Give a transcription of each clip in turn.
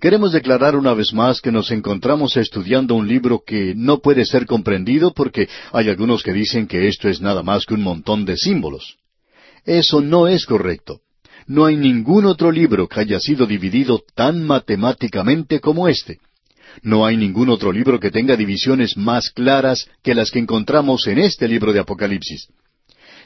Queremos declarar una vez más que nos encontramos estudiando un libro que no puede ser comprendido porque hay algunos que dicen que esto es nada más que un montón de símbolos. Eso no es correcto. No hay ningún otro libro que haya sido dividido tan matemáticamente como este. No hay ningún otro libro que tenga divisiones más claras que las que encontramos en este libro de Apocalipsis.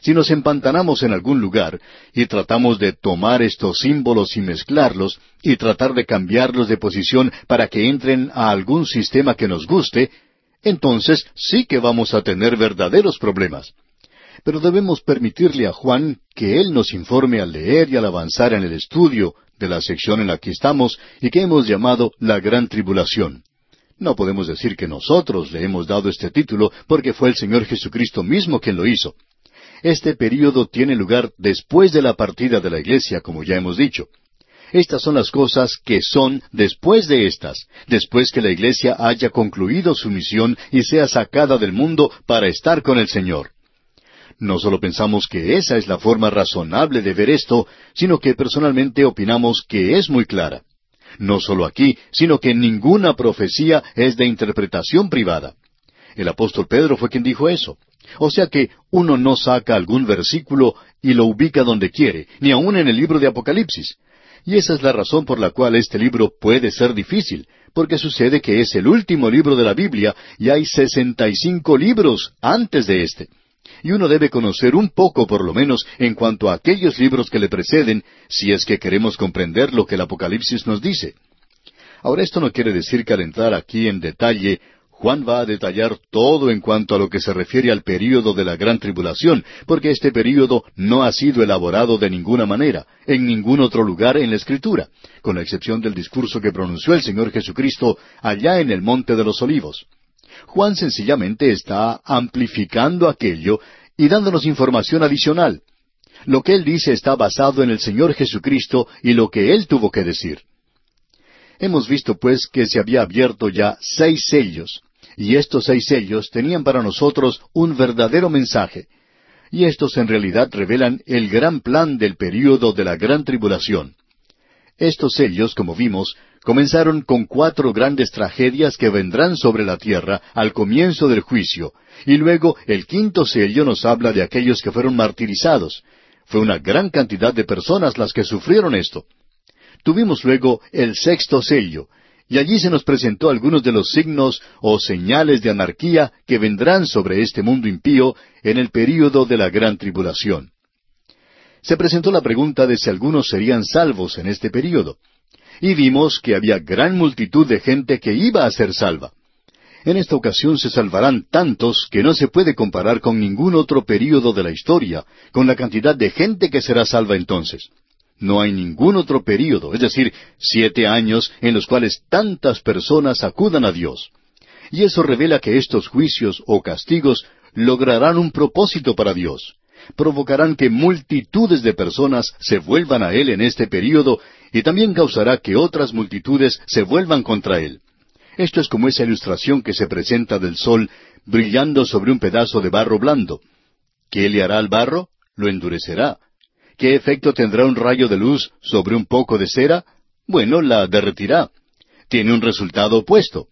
Si nos empantanamos en algún lugar y tratamos de tomar estos símbolos y mezclarlos y tratar de cambiarlos de posición para que entren a algún sistema que nos guste, entonces sí que vamos a tener verdaderos problemas. Pero debemos permitirle a Juan que él nos informe al leer y al avanzar en el estudio de la sección en la que estamos y que hemos llamado la Gran Tribulación. No podemos decir que nosotros le hemos dado este título porque fue el Señor Jesucristo mismo quien lo hizo. Este período tiene lugar después de la partida de la iglesia, como ya hemos dicho. Estas son las cosas que son después de estas, después que la iglesia haya concluido su misión y sea sacada del mundo para estar con el Señor. No solo pensamos que esa es la forma razonable de ver esto, sino que personalmente opinamos que es muy clara. No solo aquí, sino que ninguna profecía es de interpretación privada. El apóstol Pedro fue quien dijo eso. O sea que uno no saca algún versículo y lo ubica donde quiere, ni aun en el libro de Apocalipsis. Y esa es la razón por la cual este libro puede ser difícil, porque sucede que es el último libro de la Biblia y hay sesenta y cinco libros antes de este. Y uno debe conocer un poco, por lo menos, en cuanto a aquellos libros que le preceden, si es que queremos comprender lo que el Apocalipsis nos dice. Ahora esto no quiere decir que al entrar aquí en detalle Juan va a detallar todo en cuanto a lo que se refiere al período de la gran tribulación, porque este período no ha sido elaborado de ninguna manera, en ningún otro lugar en la Escritura, con la excepción del discurso que pronunció el Señor Jesucristo allá en el Monte de los Olivos. Juan sencillamente está amplificando aquello y dándonos información adicional. Lo que él dice está basado en el Señor Jesucristo y lo que él tuvo que decir. Hemos visto pues que se había abierto ya seis sellos, y estos seis sellos tenían para nosotros un verdadero mensaje. Y estos en realidad revelan el gran plan del período de la gran tribulación. Estos sellos, como vimos, comenzaron con cuatro grandes tragedias que vendrán sobre la tierra al comienzo del juicio, y luego el quinto sello nos habla de aquellos que fueron martirizados. Fue una gran cantidad de personas las que sufrieron esto. Tuvimos luego el sexto sello, y allí se nos presentó algunos de los signos o señales de anarquía que vendrán sobre este mundo impío en el período de la gran tribulación. Se presentó la pregunta de si algunos serían salvos en este período, y vimos que había gran multitud de gente que iba a ser salva. En esta ocasión se salvarán tantos que no se puede comparar con ningún otro período de la historia, con la cantidad de gente que será salva entonces. No hay ningún otro período, es decir, siete años en los cuales tantas personas acudan a Dios. Y eso revela que estos juicios o castigos lograrán un propósito para Dios. Provocarán que multitudes de personas se vuelvan a Él en este período y también causará que otras multitudes se vuelvan contra Él. Esto es como esa ilustración que se presenta del sol brillando sobre un pedazo de barro blando. ¿Qué le hará al barro? Lo endurecerá. ¿Qué efecto tendrá un rayo de luz sobre un poco de cera? Bueno, la derretirá. Tiene un resultado opuesto.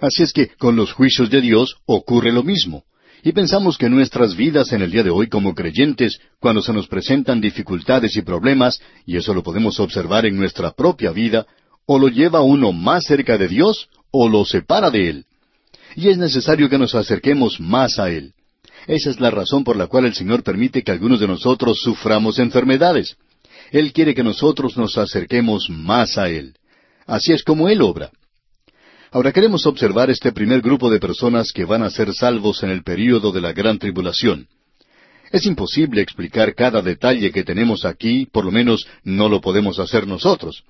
Así es que con los juicios de Dios ocurre lo mismo. Y pensamos que nuestras vidas en el día de hoy como creyentes, cuando se nos presentan dificultades y problemas, y eso lo podemos observar en nuestra propia vida, o lo lleva uno más cerca de Dios o lo separa de Él. Y es necesario que nos acerquemos más a Él. Esa es la razón por la cual el Señor permite que algunos de nosotros suframos enfermedades. Él quiere que nosotros nos acerquemos más a Él. Así es como Él obra. Ahora queremos observar este primer grupo de personas que van a ser salvos en el período de la gran tribulación. Es imposible explicar cada detalle que tenemos aquí, por lo menos no lo podemos hacer nosotros.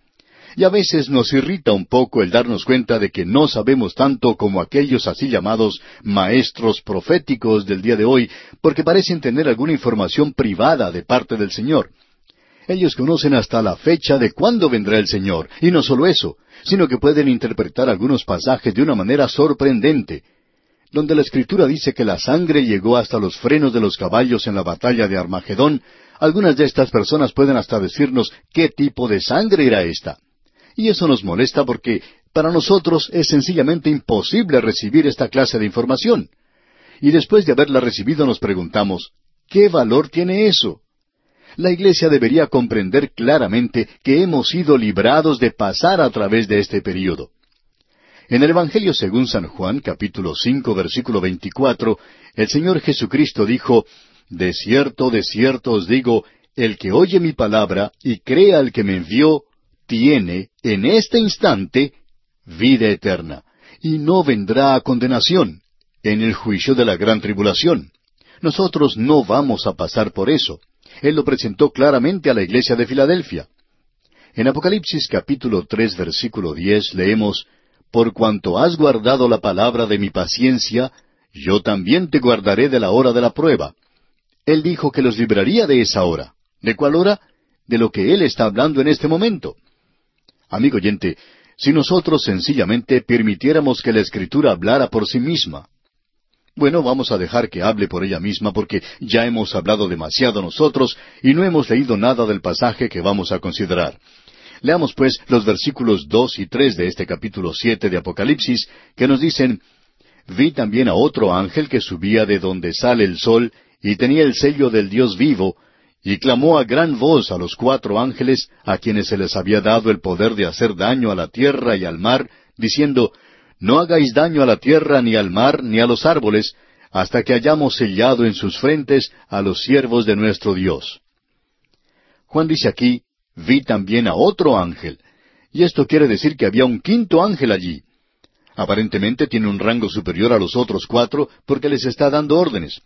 Y a veces nos irrita un poco el darnos cuenta de que no sabemos tanto como aquellos así llamados maestros proféticos del día de hoy, porque parecen tener alguna información privada de parte del Señor. Ellos conocen hasta la fecha de cuándo vendrá el Señor, y no solo eso, sino que pueden interpretar algunos pasajes de una manera sorprendente. Donde la Escritura dice que la sangre llegó hasta los frenos de los caballos en la batalla de Armagedón, algunas de estas personas pueden hasta decirnos qué tipo de sangre era esta. Y eso nos molesta porque para nosotros es sencillamente imposible recibir esta clase de información. Y después de haberla recibido nos preguntamos, ¿qué valor tiene eso? La Iglesia debería comprender claramente que hemos sido librados de pasar a través de este período. En el Evangelio según San Juan, capítulo cinco, versículo veinticuatro, el Señor Jesucristo dijo, De cierto, de cierto os digo, el que oye mi palabra y crea al que me envió, tiene en este instante vida eterna, y no vendrá a condenación, en el juicio de la gran tribulación. Nosotros no vamos a pasar por eso. Él lo presentó claramente a la iglesia de Filadelfia. En Apocalipsis capítulo tres versículo diez leemos por cuanto has guardado la palabra de mi paciencia, yo también te guardaré de la hora de la prueba. Él dijo que los libraría de esa hora. ¿De cuál hora? De lo que Él está hablando en este momento. Amigo oyente, si nosotros sencillamente permitiéramos que la Escritura hablara por sí misma. Bueno, vamos a dejar que hable por ella misma porque ya hemos hablado demasiado nosotros y no hemos leído nada del pasaje que vamos a considerar. Leamos pues los versículos dos y tres de este capítulo siete de Apocalipsis, que nos dicen Vi también a otro ángel que subía de donde sale el sol, y tenía el sello del Dios vivo, y clamó a gran voz a los cuatro ángeles, a quienes se les había dado el poder de hacer daño a la tierra y al mar, diciendo, No hagáis daño a la tierra, ni al mar, ni a los árboles, hasta que hayamos sellado en sus frentes a los siervos de nuestro Dios. Juan dice aquí, vi también a otro ángel. Y esto quiere decir que había un quinto ángel allí. Aparentemente tiene un rango superior a los otros cuatro porque les está dando órdenes.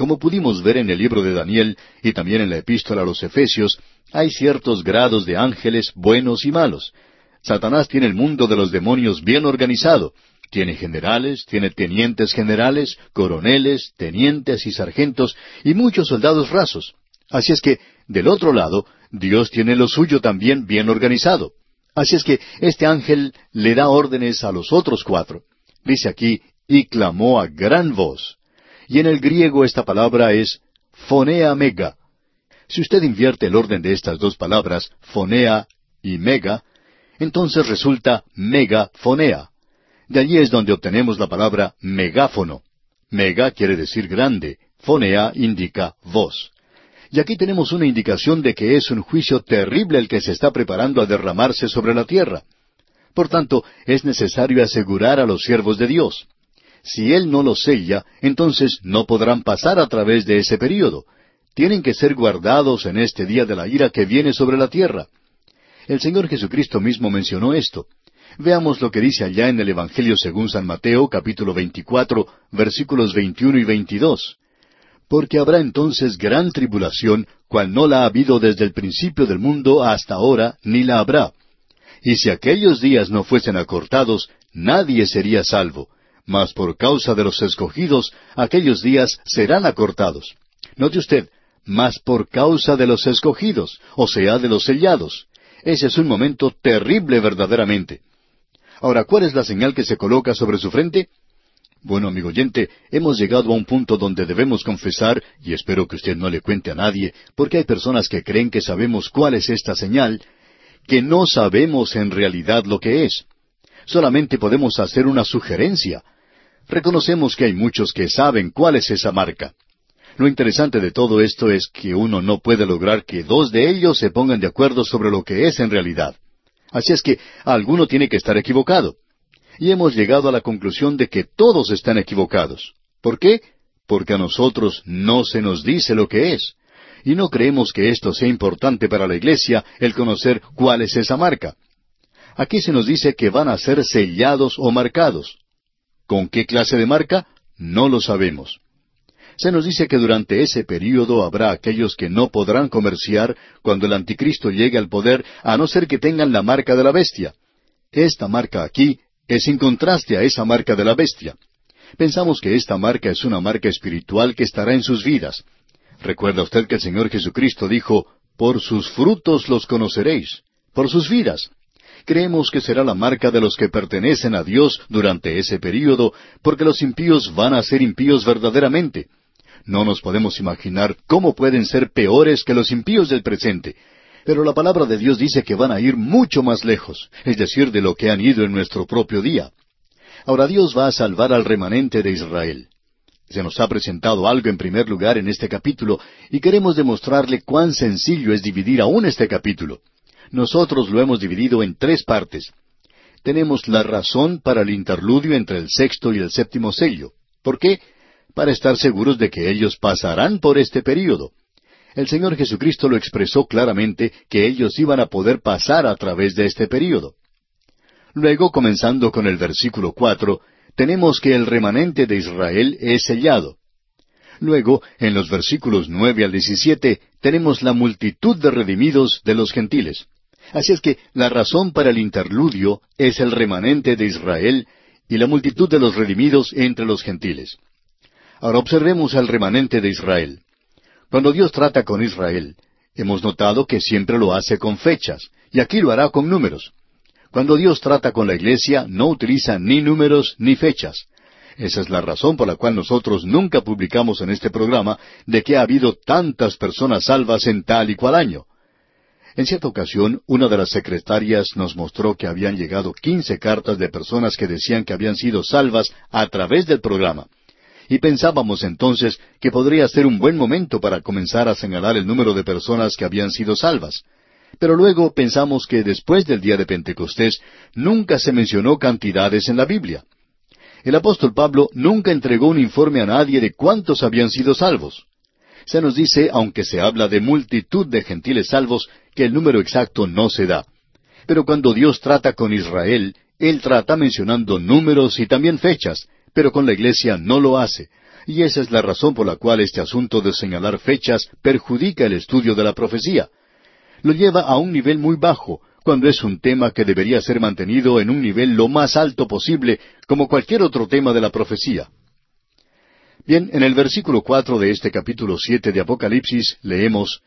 Como pudimos ver en el libro de Daniel y también en la epístola a los Efesios, hay ciertos grados de ángeles buenos y malos. Satanás tiene el mundo de los demonios bien organizado. Tiene generales, tiene tenientes generales, coroneles, tenientes y sargentos y muchos soldados rasos. Así es que, del otro lado, Dios tiene lo suyo también bien organizado. Así es que este ángel le da órdenes a los otros cuatro. Dice aquí, y clamó a gran voz. Y en el griego esta palabra es fonea mega. Si usted invierte el orden de estas dos palabras, fonea y mega, entonces resulta megafonea. De allí es donde obtenemos la palabra megáfono. Mega quiere decir grande, fonea indica voz. Y aquí tenemos una indicación de que es un juicio terrible el que se está preparando a derramarse sobre la tierra. Por tanto, es necesario asegurar a los siervos de Dios. Si Él no los sella, entonces no podrán pasar a través de ese período. Tienen que ser guardados en este día de la ira que viene sobre la tierra. El Señor Jesucristo mismo mencionó esto. Veamos lo que dice allá en el Evangelio según San Mateo, capítulo 24, versículos 21 y 22 porque habrá entonces gran tribulación, cual no la ha habido desde el principio del mundo hasta ahora, ni la habrá. Y si aquellos días no fuesen acortados, nadie sería salvo, mas por causa de los escogidos, aquellos días serán acortados. Note usted, mas por causa de los escogidos, o sea, de los sellados. Ese es un momento terrible verdaderamente. Ahora, ¿cuál es la señal que se coloca sobre su frente? Bueno, amigo oyente, hemos llegado a un punto donde debemos confesar, y espero que usted no le cuente a nadie, porque hay personas que creen que sabemos cuál es esta señal, que no sabemos en realidad lo que es. Solamente podemos hacer una sugerencia. Reconocemos que hay muchos que saben cuál es esa marca. Lo interesante de todo esto es que uno no puede lograr que dos de ellos se pongan de acuerdo sobre lo que es en realidad. Así es que alguno tiene que estar equivocado y hemos llegado a la conclusión de que todos están equivocados. ¿Por qué? Porque a nosotros no se nos dice lo que es. Y no creemos que esto sea importante para la Iglesia, el conocer cuál es esa marca. Aquí se nos dice que van a ser sellados o marcados. ¿Con qué clase de marca? No lo sabemos. Se nos dice que durante ese período habrá aquellos que no podrán comerciar cuando el anticristo llegue al poder, a no ser que tengan la marca de la bestia. Esta marca aquí es en contraste a esa marca de la bestia. Pensamos que esta marca es una marca espiritual que estará en sus vidas. Recuerda usted que el Señor Jesucristo dijo, por sus frutos los conoceréis, por sus vidas. Creemos que será la marca de los que pertenecen a Dios durante ese período, porque los impíos van a ser impíos verdaderamente. No nos podemos imaginar cómo pueden ser peores que los impíos del presente. Pero la palabra de Dios dice que van a ir mucho más lejos, es decir, de lo que han ido en nuestro propio día. Ahora Dios va a salvar al remanente de Israel. Se nos ha presentado algo en primer lugar en este capítulo y queremos demostrarle cuán sencillo es dividir aún este capítulo. Nosotros lo hemos dividido en tres partes. Tenemos la razón para el interludio entre el sexto y el séptimo sello. ¿Por qué? Para estar seguros de que ellos pasarán por este período. El Señor Jesucristo lo expresó claramente que ellos iban a poder pasar a través de este período. Luego, comenzando con el versículo cuatro, tenemos que el remanente de Israel es sellado. Luego, en los versículos nueve al diecisiete, tenemos la multitud de redimidos de los gentiles. Así es que la razón para el interludio es el remanente de Israel y la multitud de los redimidos entre los gentiles. Ahora observemos al remanente de Israel. Cuando Dios trata con Israel, hemos notado que siempre lo hace con fechas, y aquí lo hará con números. Cuando Dios trata con la iglesia, no utiliza ni números ni fechas. Esa es la razón por la cual nosotros nunca publicamos en este programa de que ha habido tantas personas salvas en tal y cual año. En cierta ocasión, una de las secretarias nos mostró que habían llegado quince cartas de personas que decían que habían sido salvas a través del programa. Y pensábamos entonces que podría ser un buen momento para comenzar a señalar el número de personas que habían sido salvas. Pero luego pensamos que después del día de Pentecostés nunca se mencionó cantidades en la Biblia. El apóstol Pablo nunca entregó un informe a nadie de cuántos habían sido salvos. Se nos dice, aunque se habla de multitud de gentiles salvos, que el número exacto no se da. Pero cuando Dios trata con Israel, Él trata mencionando números y también fechas, pero con la iglesia no lo hace. Y esa es la razón por la cual este asunto de señalar fechas perjudica el estudio de la profecía lo lleva a un nivel muy bajo, cuando es un tema que debería ser mantenido en un nivel lo más alto posible, como cualquier otro tema de la profecía. Bien, en el versículo cuatro de este capítulo siete de Apocalipsis leemos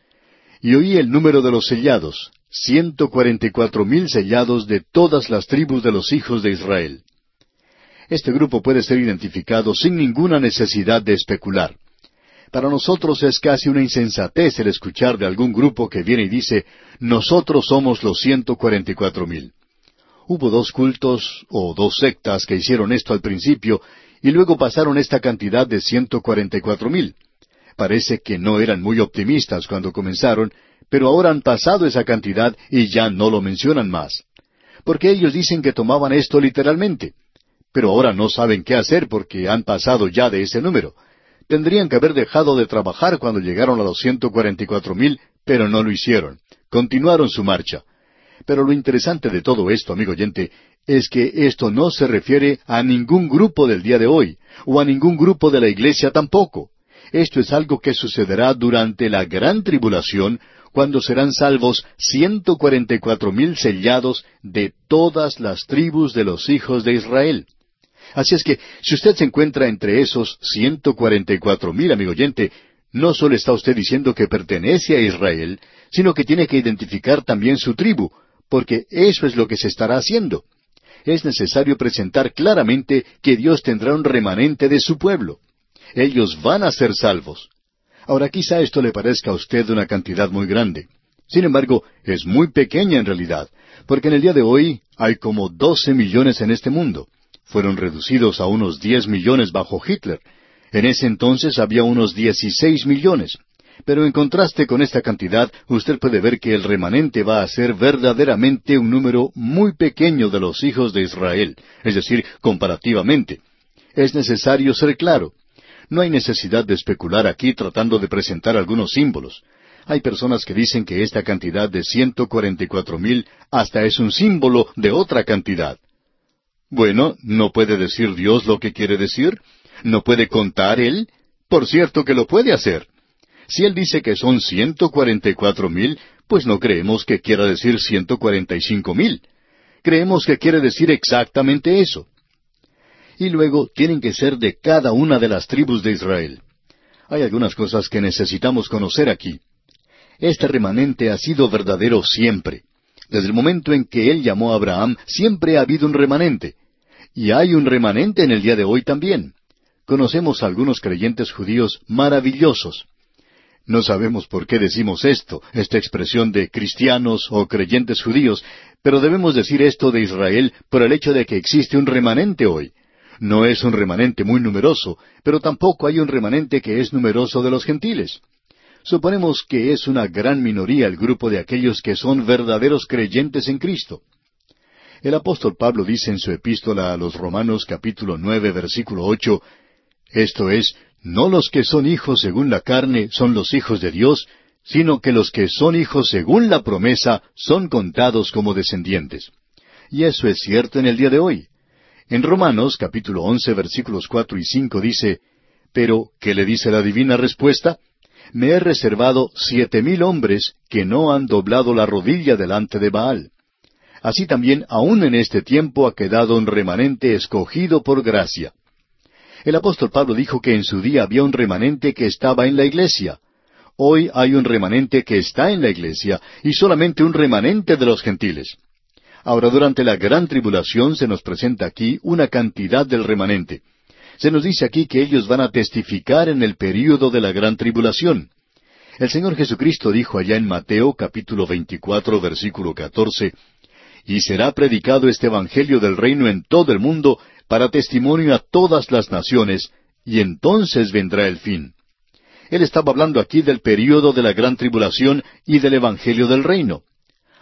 Y oí el número de los sellados, ciento cuarenta y cuatro mil sellados de todas las tribus de los hijos de Israel. Este grupo puede ser identificado sin ninguna necesidad de especular. Para nosotros es casi una insensatez el escuchar de algún grupo que viene y dice, nosotros somos los ciento cuarenta y cuatro mil. Hubo dos cultos o dos sectas que hicieron esto al principio y luego pasaron esta cantidad de ciento cuarenta y cuatro mil. Parece que no eran muy optimistas cuando comenzaron, pero ahora han pasado esa cantidad y ya no lo mencionan más. Porque ellos dicen que tomaban esto literalmente. Pero ahora no saben qué hacer porque han pasado ya de ese número. Tendrían que haber dejado de trabajar cuando llegaron a los ciento cuarenta y cuatro mil, pero no lo hicieron. Continuaron su marcha. Pero lo interesante de todo esto, amigo oyente, es que esto no se refiere a ningún grupo del día de hoy, o a ningún grupo de la iglesia tampoco. Esto es algo que sucederá durante la gran tribulación, cuando serán salvos ciento cuarenta y cuatro mil sellados de todas las tribus de los hijos de Israel. Así es que, si usted se encuentra entre esos ciento cuarenta y cuatro mil, amigo oyente, no solo está usted diciendo que pertenece a Israel, sino que tiene que identificar también su tribu, porque eso es lo que se estará haciendo. Es necesario presentar claramente que Dios tendrá un remanente de su pueblo. Ellos van a ser salvos. Ahora quizá esto le parezca a usted una cantidad muy grande. Sin embargo, es muy pequeña en realidad, porque en el día de hoy hay como doce millones en este mundo fueron reducidos a unos diez millones bajo Hitler. En ese entonces había unos dieciséis millones. Pero en contraste con esta cantidad, usted puede ver que el remanente va a ser verdaderamente un número muy pequeño de los hijos de Israel, es decir, comparativamente. Es necesario ser claro. No hay necesidad de especular aquí tratando de presentar algunos símbolos. Hay personas que dicen que esta cantidad de ciento cuarenta y cuatro mil hasta es un símbolo de otra cantidad. Bueno, ¿no puede decir Dios lo que quiere decir? ¿No puede contar Él? Por cierto que lo puede hacer. Si Él dice que son ciento cuarenta y cuatro mil, pues no creemos que quiera decir ciento cuarenta y cinco mil. Creemos que quiere decir exactamente eso. Y luego tienen que ser de cada una de las tribus de Israel. Hay algunas cosas que necesitamos conocer aquí. Este remanente ha sido verdadero siempre. Desde el momento en que Él llamó a Abraham, siempre ha habido un remanente. Y hay un remanente en el día de hoy también. Conocemos a algunos creyentes judíos maravillosos. No sabemos por qué decimos esto, esta expresión de cristianos o creyentes judíos, pero debemos decir esto de Israel por el hecho de que existe un remanente hoy. No es un remanente muy numeroso, pero tampoco hay un remanente que es numeroso de los gentiles. Suponemos que es una gran minoría el grupo de aquellos que son verdaderos creyentes en Cristo. El apóstol Pablo dice en su epístola a los Romanos capítulo nueve versículo ocho, esto es, no los que son hijos según la carne son los hijos de Dios, sino que los que son hijos según la promesa son contados como descendientes. Y eso es cierto en el día de hoy. En Romanos capítulo once versículos cuatro y cinco dice, Pero, ¿qué le dice la divina respuesta? Me he reservado siete mil hombres que no han doblado la rodilla delante de Baal. Así también aún en este tiempo ha quedado un remanente escogido por gracia. El apóstol Pablo dijo que en su día había un remanente que estaba en la iglesia. Hoy hay un remanente que está en la iglesia y solamente un remanente de los gentiles. Ahora, durante la gran tribulación se nos presenta aquí una cantidad del remanente. Se nos dice aquí que ellos van a testificar en el período de la gran tribulación. El Señor Jesucristo dijo allá en Mateo capítulo 24 versículo 14, Y será predicado este Evangelio del reino en todo el mundo para testimonio a todas las naciones, y entonces vendrá el fin. Él estaba hablando aquí del período de la gran tribulación y del Evangelio del reino.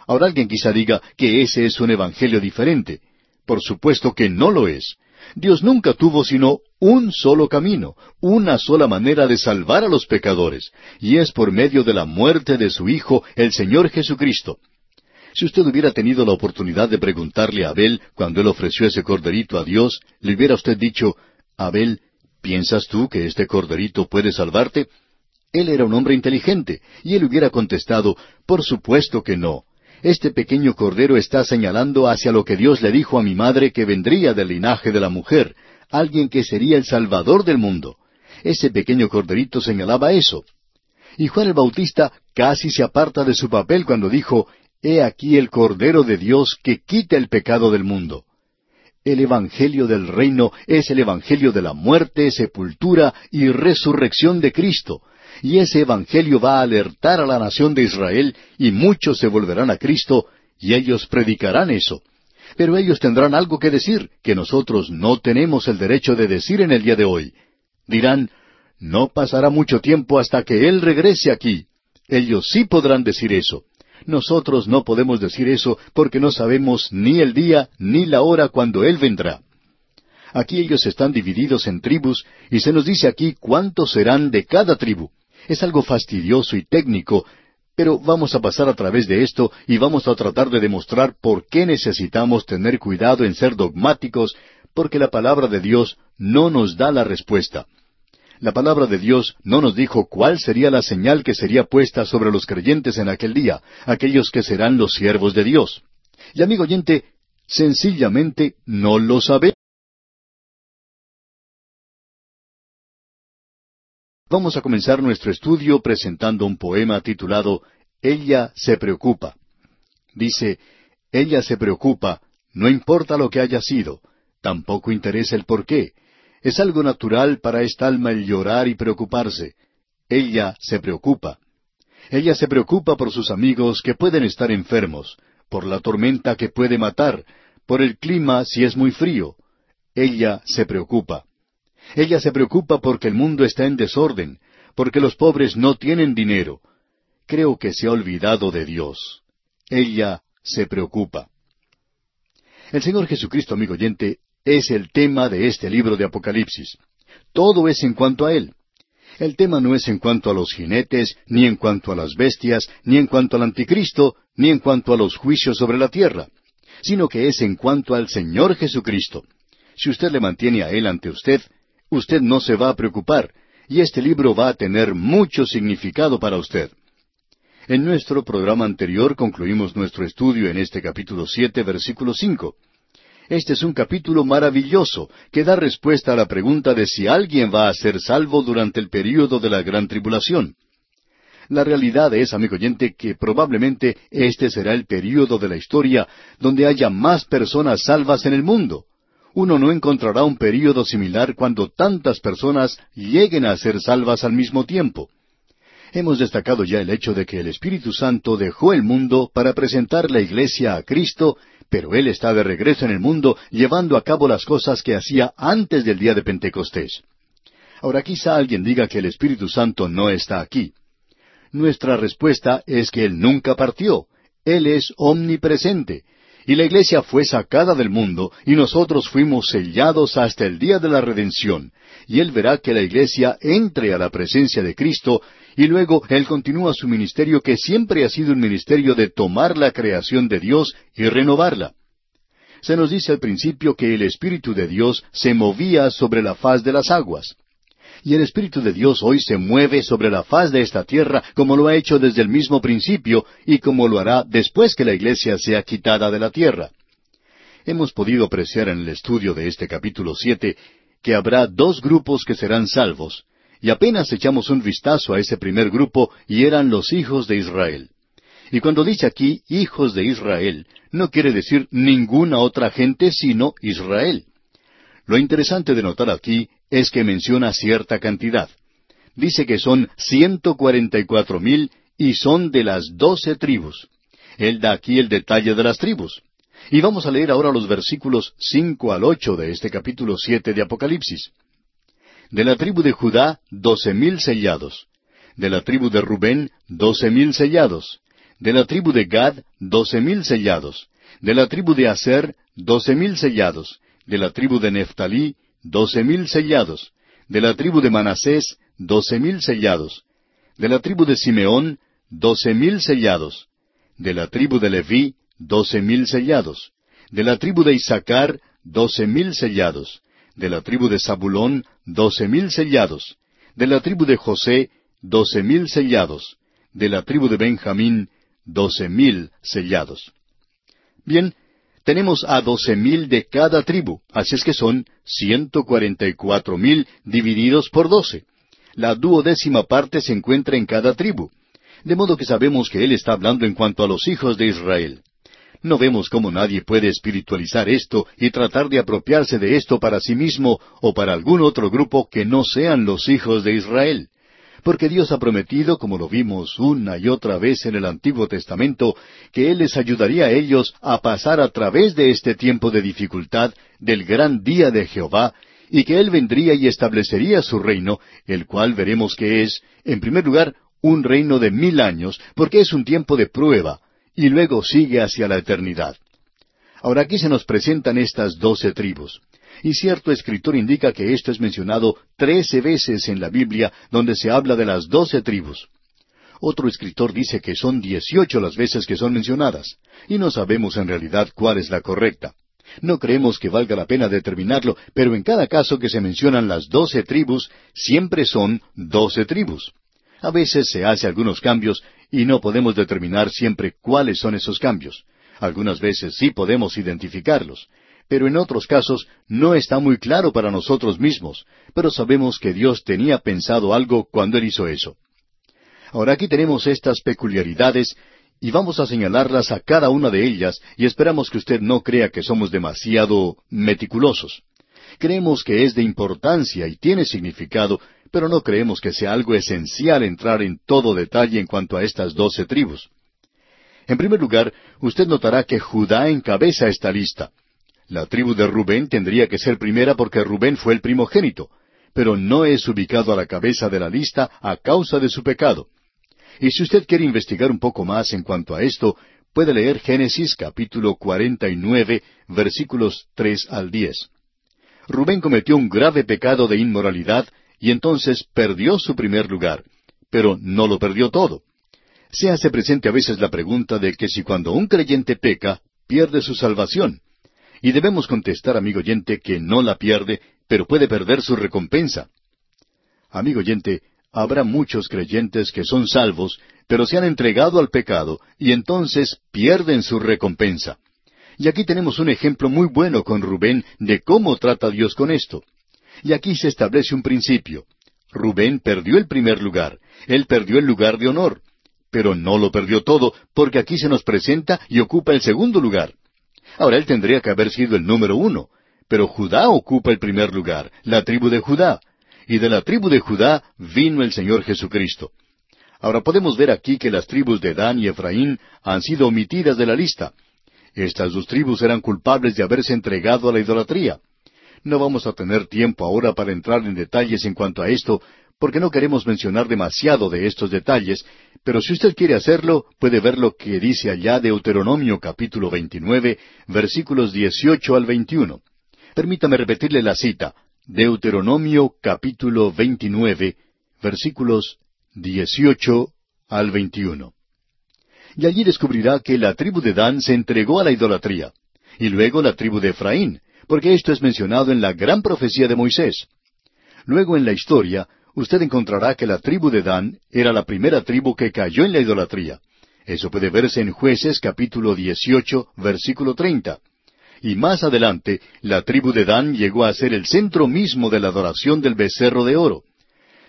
Ahora alguien quizá diga que ese es un Evangelio diferente. Por supuesto que no lo es. Dios nunca tuvo sino un solo camino, una sola manera de salvar a los pecadores, y es por medio de la muerte de su Hijo, el Señor Jesucristo. Si usted hubiera tenido la oportunidad de preguntarle a Abel cuando él ofreció ese corderito a Dios, le hubiera usted dicho, Abel, ¿piensas tú que este corderito puede salvarte? Él era un hombre inteligente, y él hubiera contestado, por supuesto que no. Este pequeño cordero está señalando hacia lo que Dios le dijo a mi madre que vendría del linaje de la mujer, alguien que sería el Salvador del mundo. Ese pequeño corderito señalaba eso. Y Juan el Bautista casi se aparta de su papel cuando dijo, He aquí el Cordero de Dios que quita el pecado del mundo. El Evangelio del reino es el Evangelio de la muerte, sepultura y resurrección de Cristo. Y ese Evangelio va a alertar a la nación de Israel y muchos se volverán a Cristo y ellos predicarán eso. Pero ellos tendrán algo que decir que nosotros no tenemos el derecho de decir en el día de hoy. Dirán, no pasará mucho tiempo hasta que Él regrese aquí. Ellos sí podrán decir eso. Nosotros no podemos decir eso porque no sabemos ni el día ni la hora cuando Él vendrá. Aquí ellos están divididos en tribus y se nos dice aquí cuántos serán de cada tribu. Es algo fastidioso y técnico, pero vamos a pasar a través de esto y vamos a tratar de demostrar por qué necesitamos tener cuidado en ser dogmáticos, porque la palabra de Dios no nos da la respuesta. La palabra de Dios no nos dijo cuál sería la señal que sería puesta sobre los creyentes en aquel día, aquellos que serán los siervos de Dios. Y amigo oyente, sencillamente no lo sabe. Vamos a comenzar nuestro estudio presentando un poema titulado Ella se preocupa. Dice, Ella se preocupa, no importa lo que haya sido, tampoco interesa el por qué, es algo natural para esta alma el llorar y preocuparse. Ella se preocupa. Ella se preocupa por sus amigos que pueden estar enfermos, por la tormenta que puede matar, por el clima si es muy frío. Ella se preocupa. Ella se preocupa porque el mundo está en desorden, porque los pobres no tienen dinero. Creo que se ha olvidado de Dios. Ella se preocupa. El Señor Jesucristo, amigo oyente, es el tema de este libro de Apocalipsis. Todo es en cuanto a Él. El tema no es en cuanto a los jinetes, ni en cuanto a las bestias, ni en cuanto al anticristo, ni en cuanto a los juicios sobre la tierra, sino que es en cuanto al Señor Jesucristo. Si usted le mantiene a Él ante usted, usted no se va a preocupar, y este libro va a tener mucho significado para usted. En nuestro programa anterior concluimos nuestro estudio en este capítulo siete, versículo cinco. Este es un capítulo maravilloso que da respuesta a la pregunta de si alguien va a ser salvo durante el período de la gran tribulación. La realidad es, amigo oyente, que probablemente este será el período de la historia donde haya más personas salvas en el mundo. Uno no encontrará un período similar cuando tantas personas lleguen a ser salvas al mismo tiempo. Hemos destacado ya el hecho de que el Espíritu Santo dejó el mundo para presentar la iglesia a Cristo, pero Él está de regreso en el mundo llevando a cabo las cosas que hacía antes del día de Pentecostés. Ahora quizá alguien diga que el Espíritu Santo no está aquí. Nuestra respuesta es que Él nunca partió. Él es omnipresente. Y la iglesia fue sacada del mundo y nosotros fuimos sellados hasta el día de la redención. Y Él verá que la iglesia entre a la presencia de Cristo y luego Él continúa su ministerio que siempre ha sido un ministerio de tomar la creación de Dios y renovarla. Se nos dice al principio que el Espíritu de Dios se movía sobre la faz de las aguas. Y el Espíritu de Dios hoy se mueve sobre la faz de esta tierra como lo ha hecho desde el mismo principio y como lo hará después que la iglesia sea quitada de la tierra. Hemos podido apreciar en el estudio de este capítulo siete que habrá dos grupos que serán salvos, y apenas echamos un vistazo a ese primer grupo y eran los hijos de Israel. Y cuando dice aquí hijos de Israel, no quiere decir ninguna otra gente sino Israel. Lo interesante de notar aquí es que menciona cierta cantidad. Dice que son ciento cuarenta y cuatro mil y son de las doce tribus. Él da aquí el detalle de las tribus. Y vamos a leer ahora los versículos cinco al ocho de este capítulo siete de Apocalipsis. De la tribu de Judá, doce mil sellados. De la tribu de Rubén, doce mil sellados. De la tribu de Gad, doce mil sellados. De la tribu de Aser, doce mil sellados. De la tribu de Neftalí, doce mil sellados. De la tribu de Manasés, doce mil sellados. De la tribu de Simeón, doce mil sellados. De la tribu de Leví, doce mil sellados. De la tribu de Isaacar, doce mil sellados de la tribu de Zabulón, doce mil sellados, de la tribu de José, doce mil sellados, de la tribu de Benjamín, doce mil sellados. Bien, tenemos a doce mil de cada tribu, así es que son ciento cuarenta y cuatro mil divididos por doce. La duodécima parte se encuentra en cada tribu, de modo que sabemos que él está hablando en cuanto a los hijos de Israel. No vemos cómo nadie puede espiritualizar esto y tratar de apropiarse de esto para sí mismo o para algún otro grupo que no sean los hijos de Israel. Porque Dios ha prometido, como lo vimos una y otra vez en el Antiguo Testamento, que Él les ayudaría a ellos a pasar a través de este tiempo de dificultad del gran día de Jehová, y que Él vendría y establecería su reino, el cual veremos que es, en primer lugar, un reino de mil años, porque es un tiempo de prueba, y luego sigue hacia la eternidad. Ahora aquí se nos presentan estas doce tribus. Y cierto escritor indica que esto es mencionado trece veces en la Biblia donde se habla de las doce tribus. Otro escritor dice que son dieciocho las veces que son mencionadas, y no sabemos en realidad cuál es la correcta. No creemos que valga la pena determinarlo, pero en cada caso que se mencionan las doce tribus, siempre son doce tribus. A veces se hace algunos cambios y no podemos determinar siempre cuáles son esos cambios. Algunas veces sí podemos identificarlos, pero en otros casos no está muy claro para nosotros mismos, pero sabemos que Dios tenía pensado algo cuando Él hizo eso. Ahora aquí tenemos estas peculiaridades y vamos a señalarlas a cada una de ellas y esperamos que usted no crea que somos demasiado meticulosos. Creemos que es de importancia y tiene significado pero no creemos que sea algo esencial entrar en todo detalle en cuanto a estas doce tribus. En primer lugar, usted notará que Judá encabeza esta lista. La tribu de Rubén tendría que ser primera porque Rubén fue el primogénito, pero no es ubicado a la cabeza de la lista a causa de su pecado. Y si usted quiere investigar un poco más en cuanto a esto, puede leer Génesis capítulo 49, versículos 3 al 10. Rubén cometió un grave pecado de inmoralidad y entonces perdió su primer lugar, pero no lo perdió todo. Se hace presente a veces la pregunta de que si cuando un creyente peca, pierde su salvación. Y debemos contestar, amigo oyente, que no la pierde, pero puede perder su recompensa. Amigo oyente, habrá muchos creyentes que son salvos, pero se han entregado al pecado, y entonces pierden su recompensa. Y aquí tenemos un ejemplo muy bueno con Rubén de cómo trata Dios con esto. Y aquí se establece un principio. Rubén perdió el primer lugar, él perdió el lugar de honor, pero no lo perdió todo, porque aquí se nos presenta y ocupa el segundo lugar. Ahora él tendría que haber sido el número uno, pero Judá ocupa el primer lugar, la tribu de Judá, y de la tribu de Judá vino el Señor Jesucristo. Ahora podemos ver aquí que las tribus de Dan y Efraín han sido omitidas de la lista. Estas dos tribus eran culpables de haberse entregado a la idolatría. No vamos a tener tiempo ahora para entrar en detalles en cuanto a esto, porque no queremos mencionar demasiado de estos detalles, pero si usted quiere hacerlo, puede ver lo que dice allá Deuteronomio capítulo 29, versículos 18 al 21. Permítame repetirle la cita. Deuteronomio capítulo 29, versículos 18 al 21. Y allí descubrirá que la tribu de Dan se entregó a la idolatría, y luego la tribu de Efraín, porque esto es mencionado en la gran profecía de Moisés. Luego en la historia, usted encontrará que la tribu de Dan era la primera tribu que cayó en la idolatría. Eso puede verse en Jueces capítulo 18, versículo 30. Y más adelante, la tribu de Dan llegó a ser el centro mismo de la adoración del becerro de oro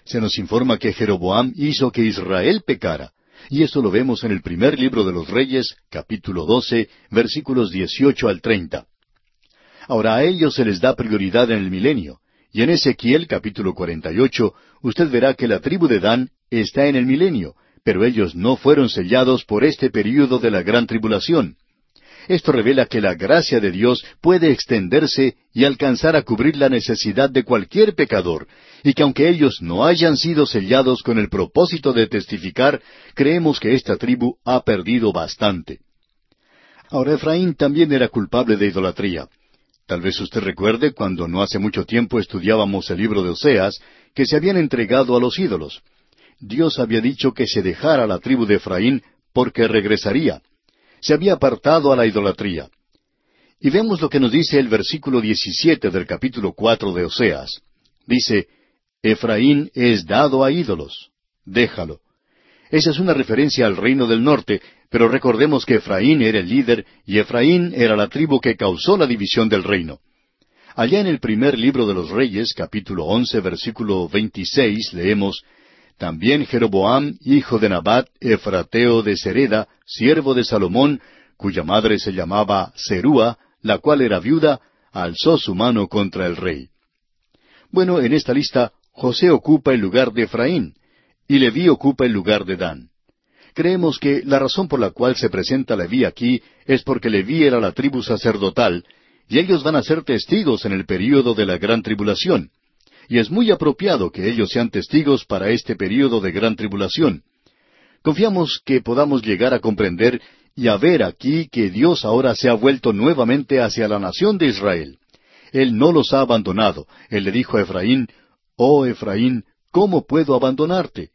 se nos informa que Jeroboam hizo que Israel pecara. Y eso lo vemos en el primer libro de los Reyes, capítulo 12, versículos 18 al 30. Ahora a ellos se les da prioridad en el milenio. Y en Ezequiel capítulo 48 usted verá que la tribu de Dan está en el milenio, pero ellos no fueron sellados por este período de la gran tribulación. Esto revela que la gracia de Dios puede extenderse y alcanzar a cubrir la necesidad de cualquier pecador, y que aunque ellos no hayan sido sellados con el propósito de testificar, creemos que esta tribu ha perdido bastante. Ahora Efraín también era culpable de idolatría. Tal vez usted recuerde cuando no hace mucho tiempo estudiábamos el libro de Oseas, que se habían entregado a los ídolos. Dios había dicho que se dejara la tribu de Efraín porque regresaría se había apartado a la idolatría. Y vemos lo que nos dice el versículo 17 del capítulo cuatro de Oseas. Dice, Efraín es dado a ídolos. Déjalo. Esa es una referencia al reino del norte, pero recordemos que Efraín era el líder y Efraín era la tribu que causó la división del reino. Allá en el primer libro de los Reyes, capítulo once, versículo veintiséis, leemos, también Jeroboam, hijo de Nabat, efrateo de Sereda, siervo de Salomón, cuya madre se llamaba Serúa, la cual era viuda, alzó su mano contra el rey. Bueno, en esta lista, José ocupa el lugar de Efraín, y Leví ocupa el lugar de Dan. Creemos que la razón por la cual se presenta Leví aquí es porque Leví era la tribu sacerdotal, y ellos van a ser testigos en el período de la gran tribulación y es muy apropiado que ellos sean testigos para este período de gran tribulación. Confiamos que podamos llegar a comprender y a ver aquí que Dios ahora se ha vuelto nuevamente hacia la nación de Israel. Él no los ha abandonado. Él le dijo a Efraín, Oh Efraín, ¿cómo puedo abandonarte?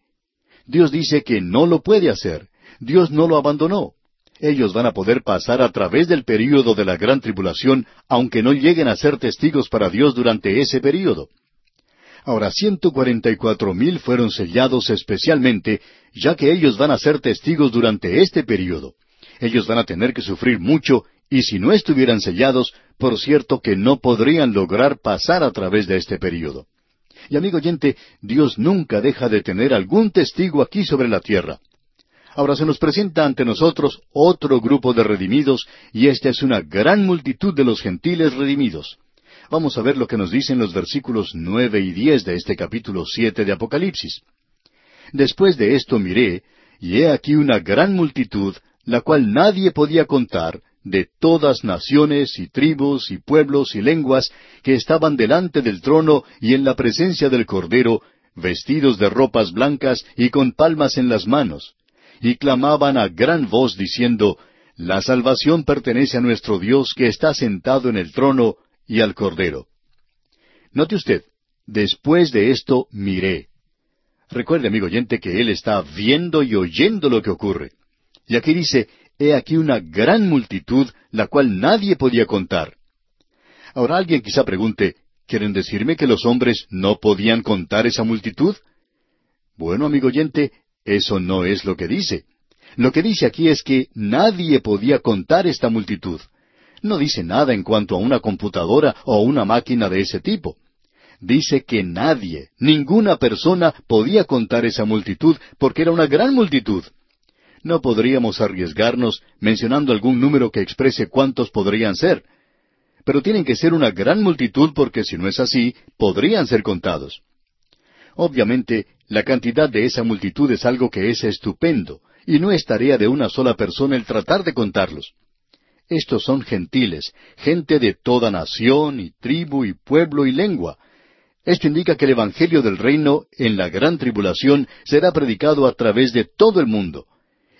Dios dice que no lo puede hacer. Dios no lo abandonó. Ellos van a poder pasar a través del período de la gran tribulación, aunque no lleguen a ser testigos para Dios durante ese período. Ahora, ciento cuarenta y cuatro mil fueron sellados especialmente, ya que ellos van a ser testigos durante este período. Ellos van a tener que sufrir mucho, y si no estuvieran sellados, por cierto que no podrían lograr pasar a través de este período. Y amigo oyente, Dios nunca deja de tener algún testigo aquí sobre la tierra. Ahora se nos presenta ante nosotros otro grupo de redimidos, y esta es una gran multitud de los gentiles redimidos. Vamos a ver lo que nos dicen los versículos nueve y diez de este capítulo siete de Apocalipsis. Después de esto miré, y he aquí una gran multitud, la cual nadie podía contar, de todas naciones y tribus y pueblos y lenguas, que estaban delante del trono y en la presencia del Cordero, vestidos de ropas blancas y con palmas en las manos, y clamaban a gran voz diciendo, La salvación pertenece a nuestro Dios que está sentado en el trono y al Cordero. Note usted, después de esto miré. Recuerde, amigo oyente, que él está viendo y oyendo lo que ocurre. Y aquí dice, he aquí una gran multitud, la cual nadie podía contar. Ahora alguien quizá pregunte, ¿quieren decirme que los hombres no podían contar esa multitud? Bueno, amigo oyente, eso no es lo que dice. Lo que dice aquí es que nadie podía contar esta multitud. No dice nada en cuanto a una computadora o una máquina de ese tipo. Dice que nadie, ninguna persona podía contar esa multitud porque era una gran multitud. No podríamos arriesgarnos mencionando algún número que exprese cuántos podrían ser. Pero tienen que ser una gran multitud porque si no es así, podrían ser contados. Obviamente, La cantidad de esa multitud es algo que es estupendo, y no es tarea de una sola persona el tratar de contarlos. Estos son gentiles, gente de toda nación y tribu y pueblo y lengua. Esto indica que el Evangelio del Reino en la gran tribulación será predicado a través de todo el mundo.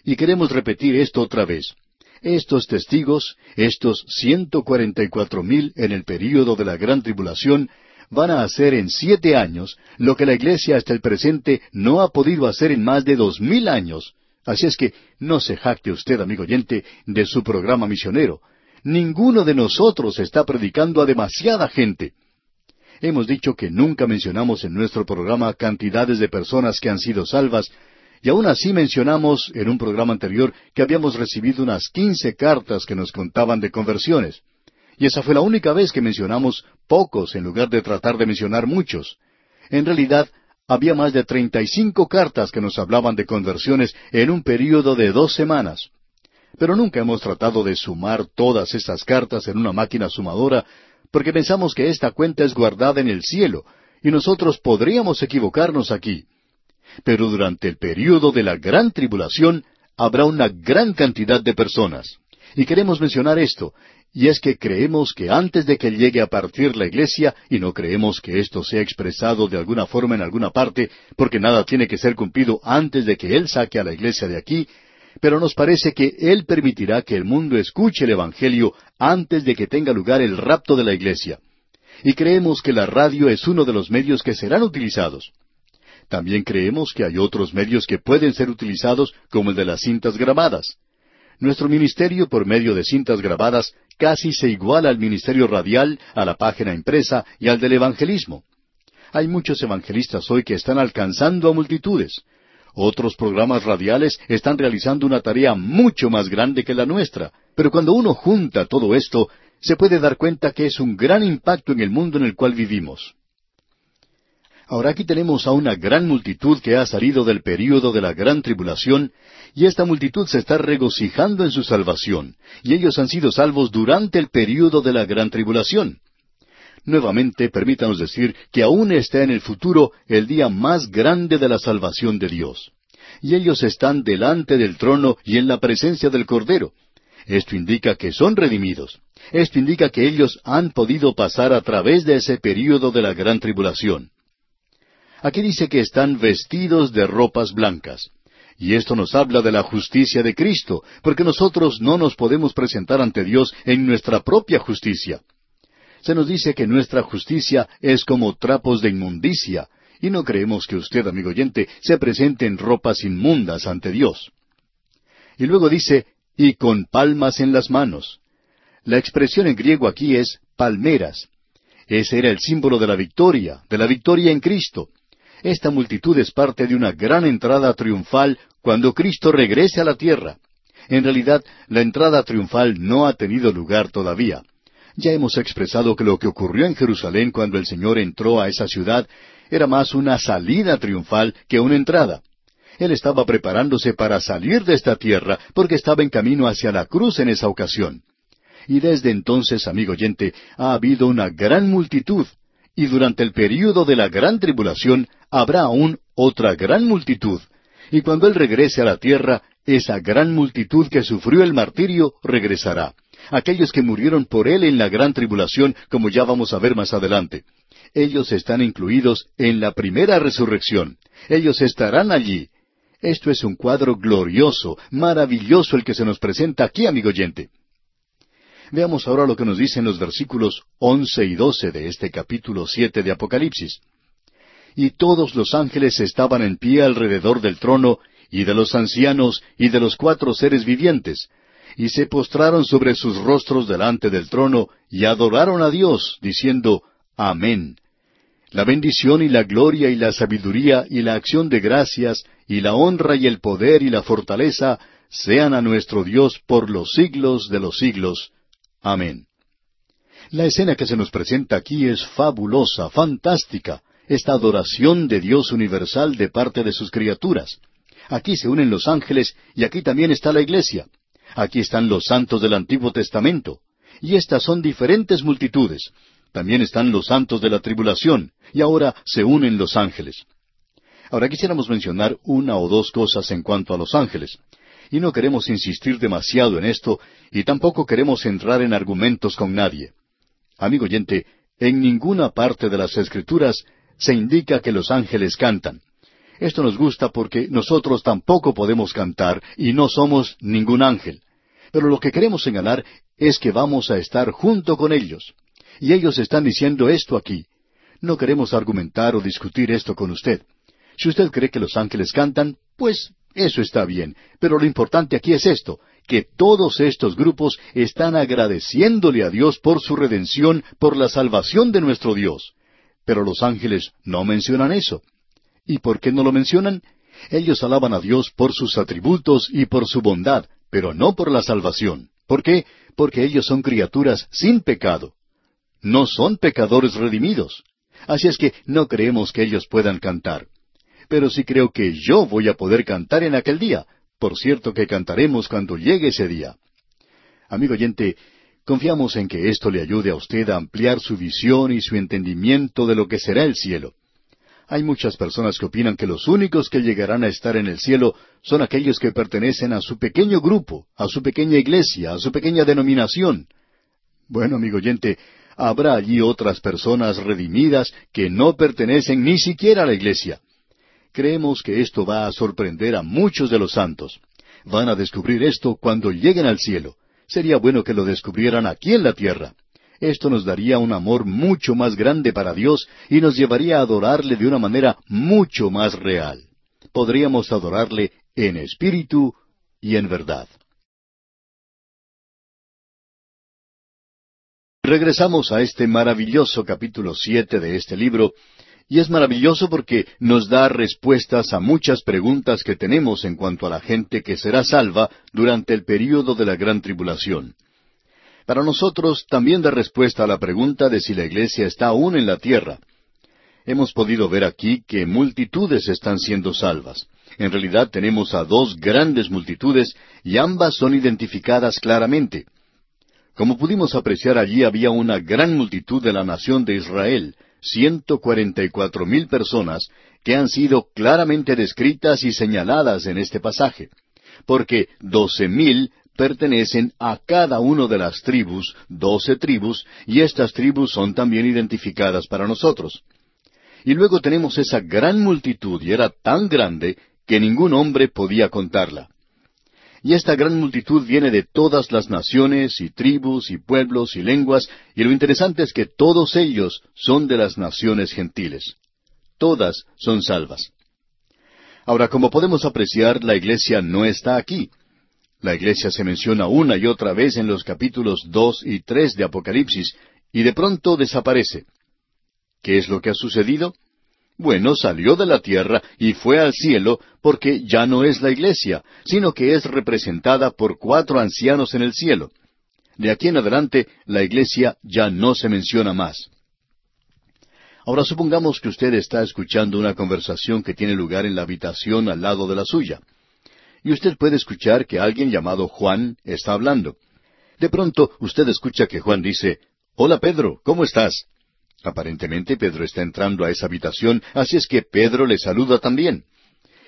Y queremos repetir esto otra vez. Estos testigos, estos ciento cuarenta y cuatro mil en el período de la gran tribulación, van a hacer en siete años lo que la Iglesia hasta el presente no ha podido hacer en más de dos mil años. Así es que no se jacte usted, amigo oyente, de su programa misionero. Ninguno de nosotros está predicando a demasiada gente. Hemos dicho que nunca mencionamos en nuestro programa cantidades de personas que han sido salvas, y aún así mencionamos en un programa anterior que habíamos recibido unas quince cartas que nos contaban de conversiones. Y esa fue la única vez que mencionamos pocos en lugar de tratar de mencionar muchos. En realidad, había más de treinta y cinco cartas que nos hablaban de conversiones en un período de dos semanas. Pero nunca hemos tratado de sumar todas estas cartas en una máquina sumadora, porque pensamos que esta cuenta es guardada en el cielo, y nosotros podríamos equivocarnos aquí. Pero durante el período de la gran tribulación habrá una gran cantidad de personas. Y queremos mencionar esto, y es que creemos que antes de que llegue a partir la iglesia, y no creemos que esto sea expresado de alguna forma en alguna parte, porque nada tiene que ser cumplido antes de que Él saque a la iglesia de aquí, pero nos parece que Él permitirá que el mundo escuche el Evangelio antes de que tenga lugar el rapto de la iglesia. Y creemos que la radio es uno de los medios que serán utilizados. También creemos que hay otros medios que pueden ser utilizados, como el de las cintas grabadas. Nuestro ministerio por medio de cintas grabadas casi se iguala al ministerio radial, a la página impresa y al del evangelismo. Hay muchos evangelistas hoy que están alcanzando a multitudes. Otros programas radiales están realizando una tarea mucho más grande que la nuestra, pero cuando uno junta todo esto, se puede dar cuenta que es un gran impacto en el mundo en el cual vivimos. Ahora aquí tenemos a una gran multitud que ha salido del período de la gran tribulación, y esta multitud se está regocijando en su salvación, y ellos han sido salvos durante el período de la gran tribulación. Nuevamente, permítanos decir que aún está en el futuro el día más grande de la salvación de Dios. Y ellos están delante del trono y en la presencia del Cordero. Esto indica que son redimidos. Esto indica que ellos han podido pasar a través de ese período de la gran tribulación. Aquí dice que están vestidos de ropas blancas. Y esto nos habla de la justicia de Cristo, porque nosotros no nos podemos presentar ante Dios en nuestra propia justicia. Se nos dice que nuestra justicia es como trapos de inmundicia, y no creemos que usted, amigo oyente, se presente en ropas inmundas ante Dios. Y luego dice, y con palmas en las manos. La expresión en griego aquí es palmeras. Ese era el símbolo de la victoria, de la victoria en Cristo. Esta multitud es parte de una gran entrada triunfal cuando Cristo regrese a la tierra. En realidad, la entrada triunfal no ha tenido lugar todavía. Ya hemos expresado que lo que ocurrió en Jerusalén cuando el Señor entró a esa ciudad era más una salida triunfal que una entrada. Él estaba preparándose para salir de esta tierra porque estaba en camino hacia la cruz en esa ocasión. Y desde entonces, amigo oyente, ha habido una gran multitud, y durante el período de la gran tribulación habrá aún otra gran multitud, y cuando Él regrese a la tierra, esa gran multitud que sufrió el martirio regresará. Aquellos que murieron por Él en la gran tribulación, como ya vamos a ver más adelante. Ellos están incluidos en la primera resurrección. Ellos estarán allí. Esto es un cuadro glorioso, maravilloso el que se nos presenta aquí, amigo oyente. Veamos ahora lo que nos dicen los versículos once y doce de este capítulo siete de Apocalipsis y todos los ángeles estaban en pie alrededor del trono, y de los ancianos, y de los cuatro seres vivientes, y se postraron sobre sus rostros delante del trono, y adoraron a Dios, diciendo, Amén. La bendición y la gloria y la sabiduría y la acción de gracias y la honra y el poder y la fortaleza sean a nuestro Dios por los siglos de los siglos. Amén. La escena que se nos presenta aquí es fabulosa, fantástica esta adoración de Dios universal de parte de sus criaturas. Aquí se unen los ángeles y aquí también está la iglesia. Aquí están los santos del Antiguo Testamento. Y estas son diferentes multitudes. También están los santos de la tribulación, y ahora se unen los ángeles. Ahora quisiéramos mencionar una o dos cosas en cuanto a los ángeles. Y no queremos insistir demasiado en esto, y tampoco queremos entrar en argumentos con nadie. Amigo oyente, en ninguna parte de las Escrituras se indica que los ángeles cantan. Esto nos gusta porque nosotros tampoco podemos cantar y no somos ningún ángel. Pero lo que queremos señalar es que vamos a estar junto con ellos. Y ellos están diciendo esto aquí. No queremos argumentar o discutir esto con usted. Si usted cree que los ángeles cantan, pues eso está bien. Pero lo importante aquí es esto, que todos estos grupos están agradeciéndole a Dios por su redención, por la salvación de nuestro Dios. Pero los ángeles no mencionan eso. ¿Y por qué no lo mencionan? Ellos alaban a Dios por sus atributos y por su bondad, pero no por la salvación. ¿Por qué? Porque ellos son criaturas sin pecado. No son pecadores redimidos. Así es que no creemos que ellos puedan cantar. Pero sí creo que yo voy a poder cantar en aquel día. Por cierto que cantaremos cuando llegue ese día. Amigo oyente, confiamos en que esto le ayude a usted a ampliar su visión y su entendimiento de lo que será el cielo. Hay muchas personas que opinan que los únicos que llegarán a estar en el cielo son aquellos que pertenecen a su pequeño grupo, a su pequeña iglesia, a su pequeña denominación. Bueno, amigo oyente, habrá allí otras personas redimidas que no pertenecen ni siquiera a la iglesia. Creemos que esto va a sorprender a muchos de los santos. Van a descubrir esto cuando lleguen al cielo. Sería bueno que lo descubrieran aquí en la tierra. Esto nos daría un amor mucho más grande para Dios y nos llevaría a adorarle de una manera mucho más real. Podríamos adorarle en espíritu y en verdad. Regresamos a este maravilloso capítulo siete de este libro, y es maravilloso porque nos da respuestas a muchas preguntas que tenemos en cuanto a la gente que será salva durante el período de la gran tribulación. Para nosotros también da respuesta a la pregunta de si la iglesia está aún en la tierra. Hemos podido ver aquí que multitudes están siendo salvas. En realidad tenemos a dos grandes multitudes y ambas son identificadas claramente. Como pudimos apreciar allí había una gran multitud de la nación de Israel, ciento cuarenta y cuatro mil personas, que han sido claramente descritas y señaladas en este pasaje, porque doce mil pertenecen a cada una de las tribus, doce tribus, y estas tribus son también identificadas para nosotros. Y luego tenemos esa gran multitud, y era tan grande que ningún hombre podía contarla. Y esta gran multitud viene de todas las naciones y tribus y pueblos y lenguas, y lo interesante es que todos ellos son de las naciones gentiles. Todas son salvas. Ahora, como podemos apreciar, la iglesia no está aquí. La iglesia se menciona una y otra vez en los capítulos dos y tres de Apocalipsis, y de pronto desaparece. ¿Qué es lo que ha sucedido? Bueno, salió de la tierra y fue al cielo porque ya no es la iglesia, sino que es representada por cuatro ancianos en el cielo. De aquí en adelante la iglesia ya no se menciona más. Ahora supongamos que usted está escuchando una conversación que tiene lugar en la habitación al lado de la suya y usted puede escuchar que alguien llamado Juan está hablando. De pronto usted escucha que Juan dice, Hola Pedro, ¿cómo estás? Aparentemente Pedro está entrando a esa habitación, así es que Pedro le saluda también.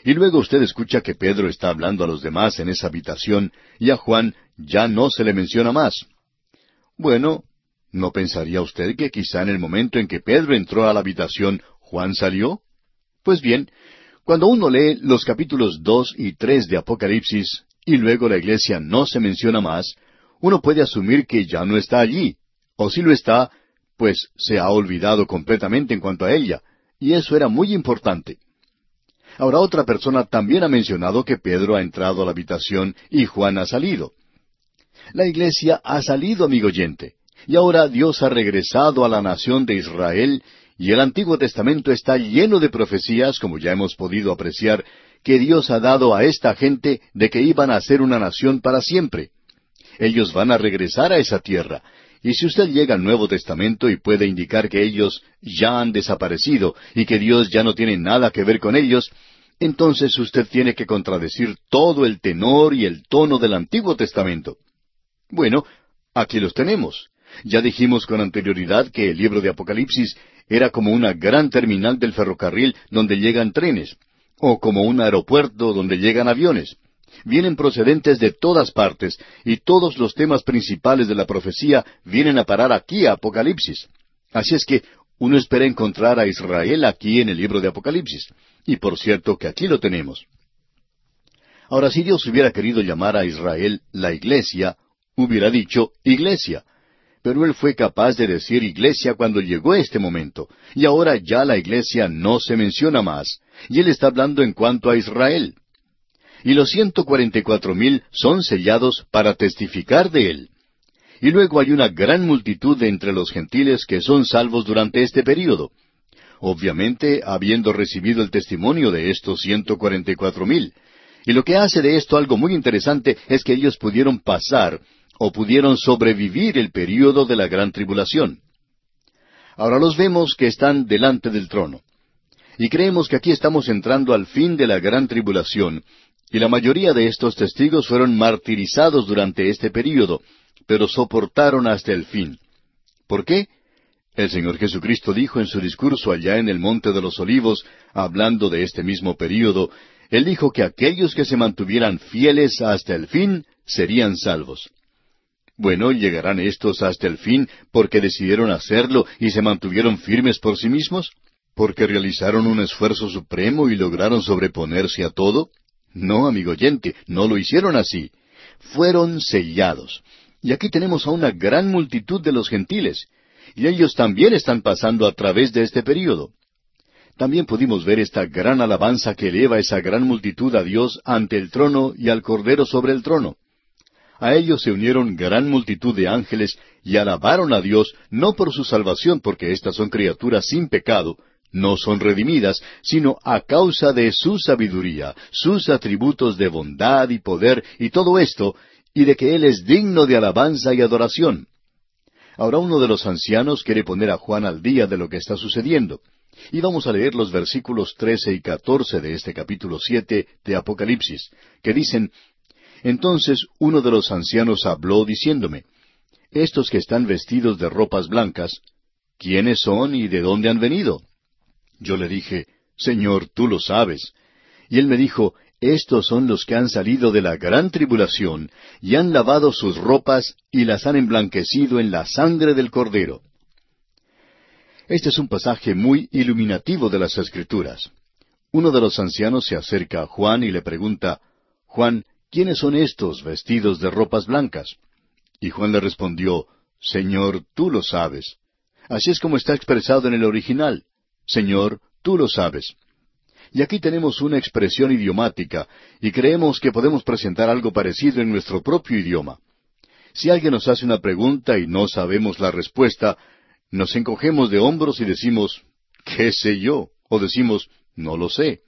Y luego usted escucha que Pedro está hablando a los demás en esa habitación y a Juan ya no se le menciona más. Bueno, ¿no pensaría usted que quizá en el momento en que Pedro entró a la habitación, Juan salió? Pues bien, cuando uno lee los capítulos dos y tres de Apocalipsis, y luego la iglesia no se menciona más, uno puede asumir que ya no está allí, o si lo está, pues se ha olvidado completamente en cuanto a ella, y eso era muy importante. Ahora otra persona también ha mencionado que Pedro ha entrado a la habitación y Juan ha salido. La iglesia ha salido, amigo oyente, y ahora Dios ha regresado a la nación de Israel y el Antiguo Testamento está lleno de profecías, como ya hemos podido apreciar, que Dios ha dado a esta gente de que iban a ser una nación para siempre. Ellos van a regresar a esa tierra. Y si usted llega al Nuevo Testamento y puede indicar que ellos ya han desaparecido y que Dios ya no tiene nada que ver con ellos, entonces usted tiene que contradecir todo el tenor y el tono del Antiguo Testamento. Bueno, aquí los tenemos. Ya dijimos con anterioridad que el libro de Apocalipsis era como una gran terminal del ferrocarril donde llegan trenes, o como un aeropuerto donde llegan aviones. Vienen procedentes de todas partes, y todos los temas principales de la profecía vienen a parar aquí a Apocalipsis. Así es que uno espera encontrar a Israel aquí en el libro de Apocalipsis. Y por cierto que aquí lo tenemos. Ahora, si Dios hubiera querido llamar a Israel la iglesia, hubiera dicho iglesia. Pero él fue capaz de decir iglesia cuando llegó este momento, y ahora ya la iglesia no se menciona más, y él está hablando en cuanto a Israel. Y los ciento cuarenta y cuatro mil son sellados para testificar de él. Y luego hay una gran multitud de entre los gentiles que son salvos durante este período. Obviamente, habiendo recibido el testimonio de estos ciento cuarenta y cuatro mil. Y lo que hace de esto algo muy interesante es que ellos pudieron pasar o pudieron sobrevivir el período de la gran tribulación. Ahora los vemos que están delante del trono. Y creemos que aquí estamos entrando al fin de la gran tribulación, y la mayoría de estos testigos fueron martirizados durante este período, pero soportaron hasta el fin. ¿Por qué? El Señor Jesucristo dijo en su discurso allá en el Monte de los Olivos, hablando de este mismo período, Él dijo que aquellos que se mantuvieran fieles hasta el fin serían salvos. Bueno, ¿llegarán estos hasta el fin porque decidieron hacerlo y se mantuvieron firmes por sí mismos? ¿Porque realizaron un esfuerzo supremo y lograron sobreponerse a todo? No, amigo oyente, no lo hicieron así. Fueron sellados. Y aquí tenemos a una gran multitud de los gentiles, y ellos también están pasando a través de este período. También pudimos ver esta gran alabanza que eleva esa gran multitud a Dios ante el trono y al Cordero sobre el trono. A ellos se unieron gran multitud de ángeles y alabaron a Dios no por su salvación, porque éstas son criaturas sin pecado, no son redimidas, sino a causa de su sabiduría, sus atributos de bondad y poder y todo esto, y de que Él es digno de alabanza y adoración. Ahora uno de los ancianos quiere poner a Juan al día de lo que está sucediendo. Y vamos a leer los versículos trece y catorce de este capítulo siete de Apocalipsis, que dicen entonces uno de los ancianos habló diciéndome, Estos que están vestidos de ropas blancas, ¿quiénes son y de dónde han venido? Yo le dije, Señor, tú lo sabes. Y él me dijo, Estos son los que han salido de la gran tribulación, y han lavado sus ropas y las han emblanquecido en la sangre del Cordero. Este es un pasaje muy iluminativo de las Escrituras. Uno de los ancianos se acerca a Juan y le pregunta, Juan, ¿quiénes son estos vestidos de ropas blancas? Y Juan le respondió, Señor, tú lo sabes. Así es como está expresado en el original. Señor, tú lo sabes. Y aquí tenemos una expresión idiomática, y creemos que podemos presentar algo parecido en nuestro propio idioma. Si alguien nos hace una pregunta y no sabemos la respuesta, nos encogemos de hombros y decimos, ¿qué sé yo? O decimos, no lo sé.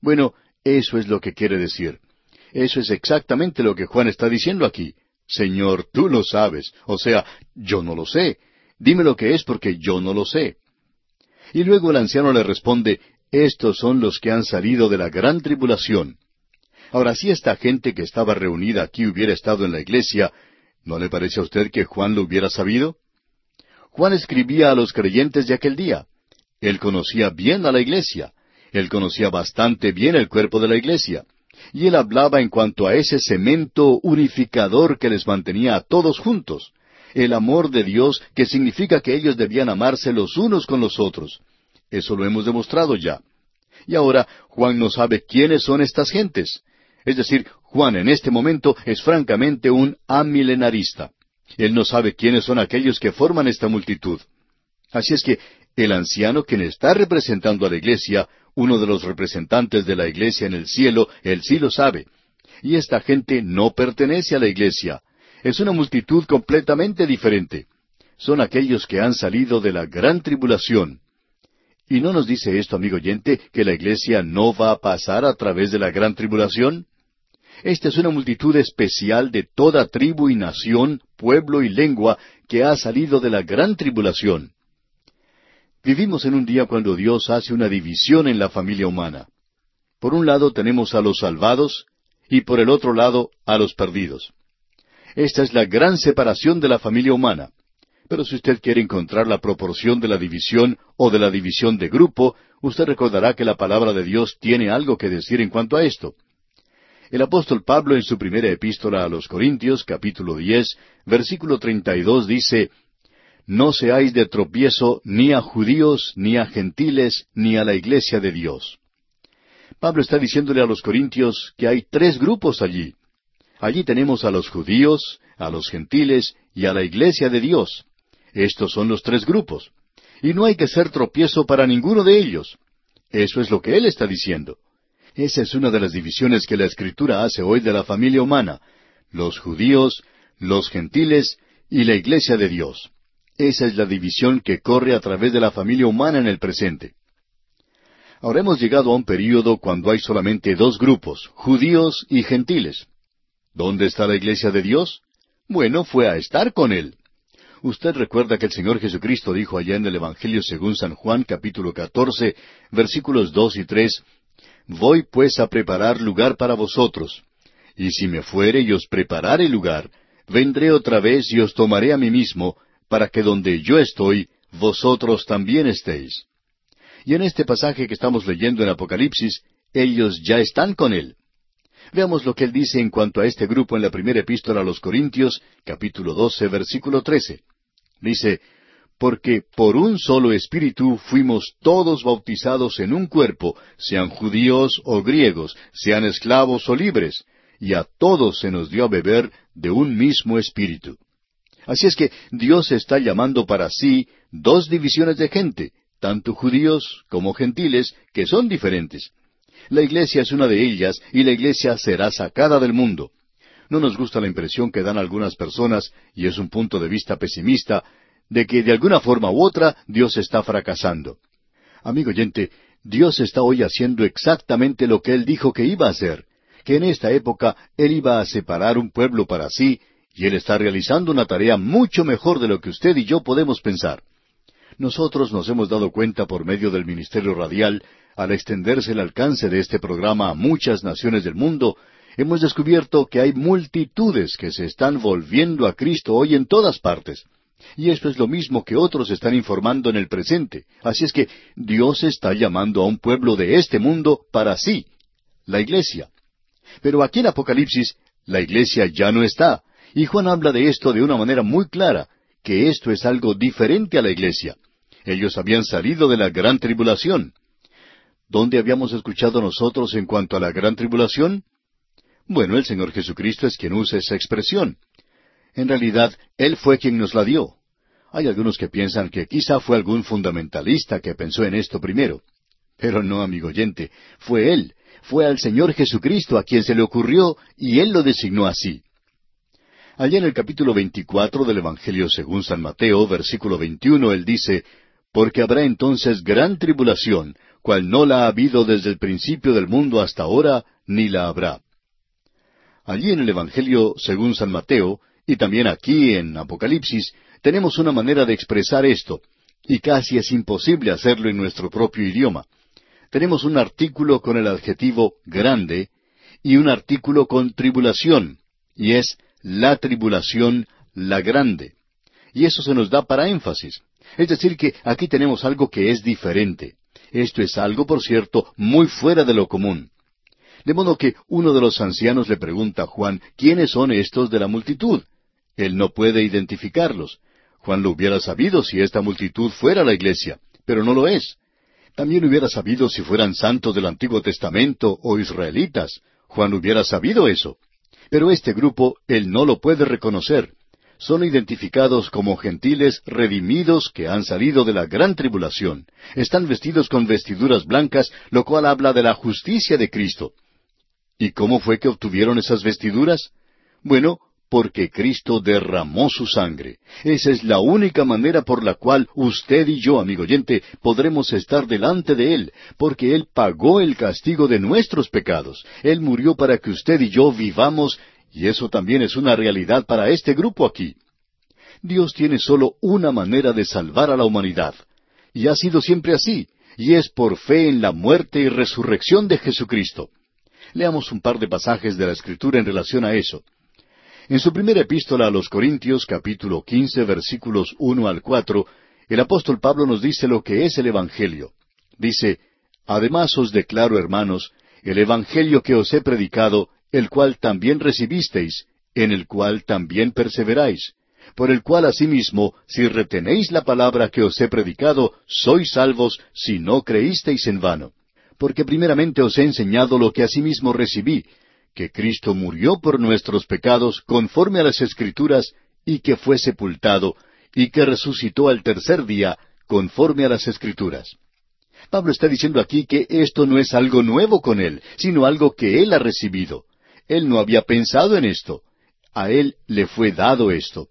Bueno, eso es lo que quiere decir. Eso es exactamente lo que Juan está diciendo aquí. Señor, tú lo sabes. O sea, yo no lo sé. Dime lo que es porque yo no lo sé. Y luego el anciano le responde, estos son los que han salido de la gran tribulación. Ahora, si esta gente que estaba reunida aquí hubiera estado en la iglesia, ¿no le parece a usted que Juan lo hubiera sabido? Juan escribía a los creyentes de aquel día. Él conocía bien a la iglesia. Él conocía bastante bien el cuerpo de la iglesia y él hablaba en cuanto a ese cemento unificador que les mantenía a todos juntos, el amor de Dios que significa que ellos debían amarse los unos con los otros. Eso lo hemos demostrado ya. Y ahora Juan no sabe quiénes son estas gentes. Es decir, Juan en este momento es francamente un amilenarista. Él no sabe quiénes son aquellos que forman esta multitud. Así es que el anciano quien está representando a la iglesia uno de los representantes de la iglesia en el cielo, él sí lo sabe. Y esta gente no pertenece a la iglesia. Es una multitud completamente diferente. Son aquellos que han salido de la gran tribulación. ¿Y no nos dice esto, amigo oyente, que la iglesia no va a pasar a través de la gran tribulación? Esta es una multitud especial de toda tribu y nación, pueblo y lengua que ha salido de la gran tribulación. Vivimos en un día cuando Dios hace una división en la familia humana. Por un lado tenemos a los salvados y por el otro lado a los perdidos. Esta es la gran separación de la familia humana. Pero si usted quiere encontrar la proporción de la división o de la división de grupo, usted recordará que la palabra de Dios tiene algo que decir en cuanto a esto. El apóstol Pablo en su primera epístola a los Corintios, capítulo diez, versículo treinta y dos, dice No seáis de tropiezo ni a judíos, ni a gentiles, ni a la iglesia de Dios. Pablo está diciéndole a los Corintios que hay tres grupos allí. Allí tenemos a los judíos, a los gentiles y a la iglesia de Dios. Estos son los tres grupos. Y no hay que ser tropiezo para ninguno de ellos. Eso es lo que él está diciendo. Esa es una de las divisiones que la Escritura hace hoy de la familia humana. Los judíos, los gentiles y la iglesia de Dios. Esa es la división que corre a través de la familia humana en el presente. Ahora hemos llegado a un período cuando hay solamente dos grupos, judíos y gentiles. ¿Dónde está la iglesia de Dios? Bueno, fue a estar con Él. Usted recuerda que el Señor Jesucristo dijo allá en el Evangelio según San Juan capítulo 14, versículos dos y tres, Voy pues a preparar lugar para vosotros. Y si me fuere y os preparare lugar, vendré otra vez y os tomaré a mí mismo, para que donde yo estoy, vosotros también estéis. Y en este pasaje que estamos leyendo en Apocalipsis, ellos ya están con Él. Veamos lo que él dice en cuanto a este grupo en la primera epístola a los Corintios, capítulo 12, versículo 13. Dice, Porque por un solo espíritu fuimos todos bautizados en un cuerpo, sean judíos o griegos, sean esclavos o libres, y a todos se nos dio a beber de un mismo espíritu. Así es que Dios está llamando para sí dos divisiones de gente, tanto judíos como gentiles, que son diferentes. La iglesia es una de ellas y la iglesia será sacada del mundo. No nos gusta la impresión que dan algunas personas, y es un punto de vista pesimista, de que de alguna forma u otra Dios está fracasando. Amigo oyente, Dios está hoy haciendo exactamente lo que Él dijo que iba a hacer, que en esta época Él iba a separar un pueblo para sí, y Él está realizando una tarea mucho mejor de lo que usted y yo podemos pensar. Nosotros nos hemos dado cuenta por medio del Ministerio Radial al extenderse el alcance de este programa a muchas naciones del mundo, hemos descubierto que hay multitudes que se están volviendo a Cristo hoy en todas partes. Y esto es lo mismo que otros están informando en el presente. Así es que Dios está llamando a un pueblo de este mundo para sí, la iglesia. Pero aquí en Apocalipsis, la iglesia ya no está. Y Juan habla de esto de una manera muy clara, que esto es algo diferente a la iglesia. Ellos habían salido de la gran tribulación. ¿Dónde habíamos escuchado nosotros en cuanto a la gran tribulación? Bueno, el Señor Jesucristo es quien usa esa expresión. En realidad, Él fue quien nos la dio. Hay algunos que piensan que quizá fue algún fundamentalista que pensó en esto primero. Pero no, amigo oyente, fue Él, fue al Señor Jesucristo a quien se le ocurrió y Él lo designó así. Allá en el capítulo 24 del Evangelio según San Mateo, versículo 21, Él dice, Porque habrá entonces gran tribulación, cual no la ha habido desde el principio del mundo hasta ahora, ni la habrá. Allí en el Evangelio según San Mateo, y también aquí en Apocalipsis, tenemos una manera de expresar esto, y casi es imposible hacerlo en nuestro propio idioma. Tenemos un artículo con el adjetivo grande y un artículo con tribulación, y es la tribulación, la grande. Y eso se nos da para énfasis. Es decir, que aquí tenemos algo que es diferente. Esto es algo, por cierto, muy fuera de lo común. De modo que uno de los ancianos le pregunta a Juan, ¿quiénes son estos de la multitud? Él no puede identificarlos. Juan lo hubiera sabido si esta multitud fuera la iglesia, pero no lo es. También hubiera sabido si fueran santos del Antiguo Testamento o israelitas. Juan hubiera sabido eso. Pero este grupo él no lo puede reconocer son identificados como gentiles redimidos que han salido de la gran tribulación. Están vestidos con vestiduras blancas, lo cual habla de la justicia de Cristo. ¿Y cómo fue que obtuvieron esas vestiduras? Bueno, porque Cristo derramó su sangre. Esa es la única manera por la cual usted y yo, amigo oyente, podremos estar delante de Él, porque Él pagó el castigo de nuestros pecados. Él murió para que usted y yo vivamos y eso también es una realidad para este grupo aquí. Dios tiene solo una manera de salvar a la humanidad. Y ha sido siempre así, y es por fe en la muerte y resurrección de Jesucristo. Leamos un par de pasajes de la Escritura en relación a eso. En su primera epístola a los Corintios, capítulo quince, versículos uno al cuatro, el apóstol Pablo nos dice lo que es el Evangelio. Dice, Además os declaro, hermanos, el Evangelio que os he predicado, el cual también recibisteis, en el cual también perseveráis, por el cual asimismo, si retenéis la palabra que os he predicado, sois salvos si no creísteis en vano. Porque primeramente os he enseñado lo que asimismo recibí, que Cristo murió por nuestros pecados conforme a las Escrituras, y que fue sepultado, y que resucitó al tercer día conforme a las Escrituras. Pablo está diciendo aquí que esto no es algo nuevo con él, sino algo que él ha recibido. Él no había pensado en esto. A él le fue dado esto.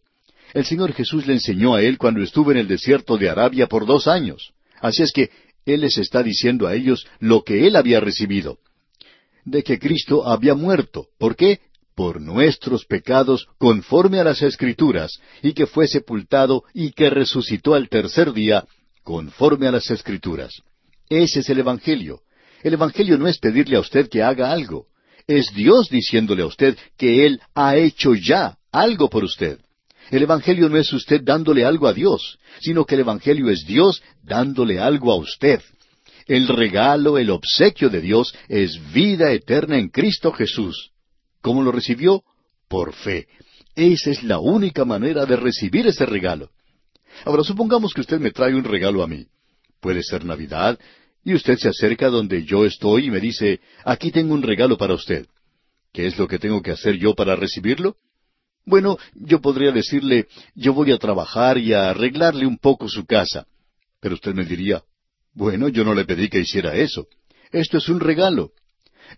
El Señor Jesús le enseñó a él cuando estuvo en el desierto de Arabia por dos años. Así es que Él les está diciendo a ellos lo que Él había recibido de que Cristo había muerto. ¿Por qué? Por nuestros pecados, conforme a las Escrituras, y que fue sepultado y que resucitó al tercer día, conforme a las Escrituras. Ese es el Evangelio. El Evangelio no es pedirle a usted que haga algo. Es Dios diciéndole a usted que Él ha hecho ya algo por usted. El Evangelio no es usted dándole algo a Dios, sino que el Evangelio es Dios dándole algo a usted. El regalo, el obsequio de Dios es vida eterna en Cristo Jesús. ¿Cómo lo recibió? Por fe. Esa es la única manera de recibir ese regalo. Ahora supongamos que usted me trae un regalo a mí. Puede ser Navidad, y usted se acerca donde yo estoy y me dice, aquí tengo un regalo para usted. ¿Qué es lo que tengo que hacer yo para recibirlo? Bueno, yo podría decirle, yo voy a trabajar y a arreglarle un poco su casa. Pero usted me diría, bueno, yo no le pedí que hiciera eso. Esto es un regalo.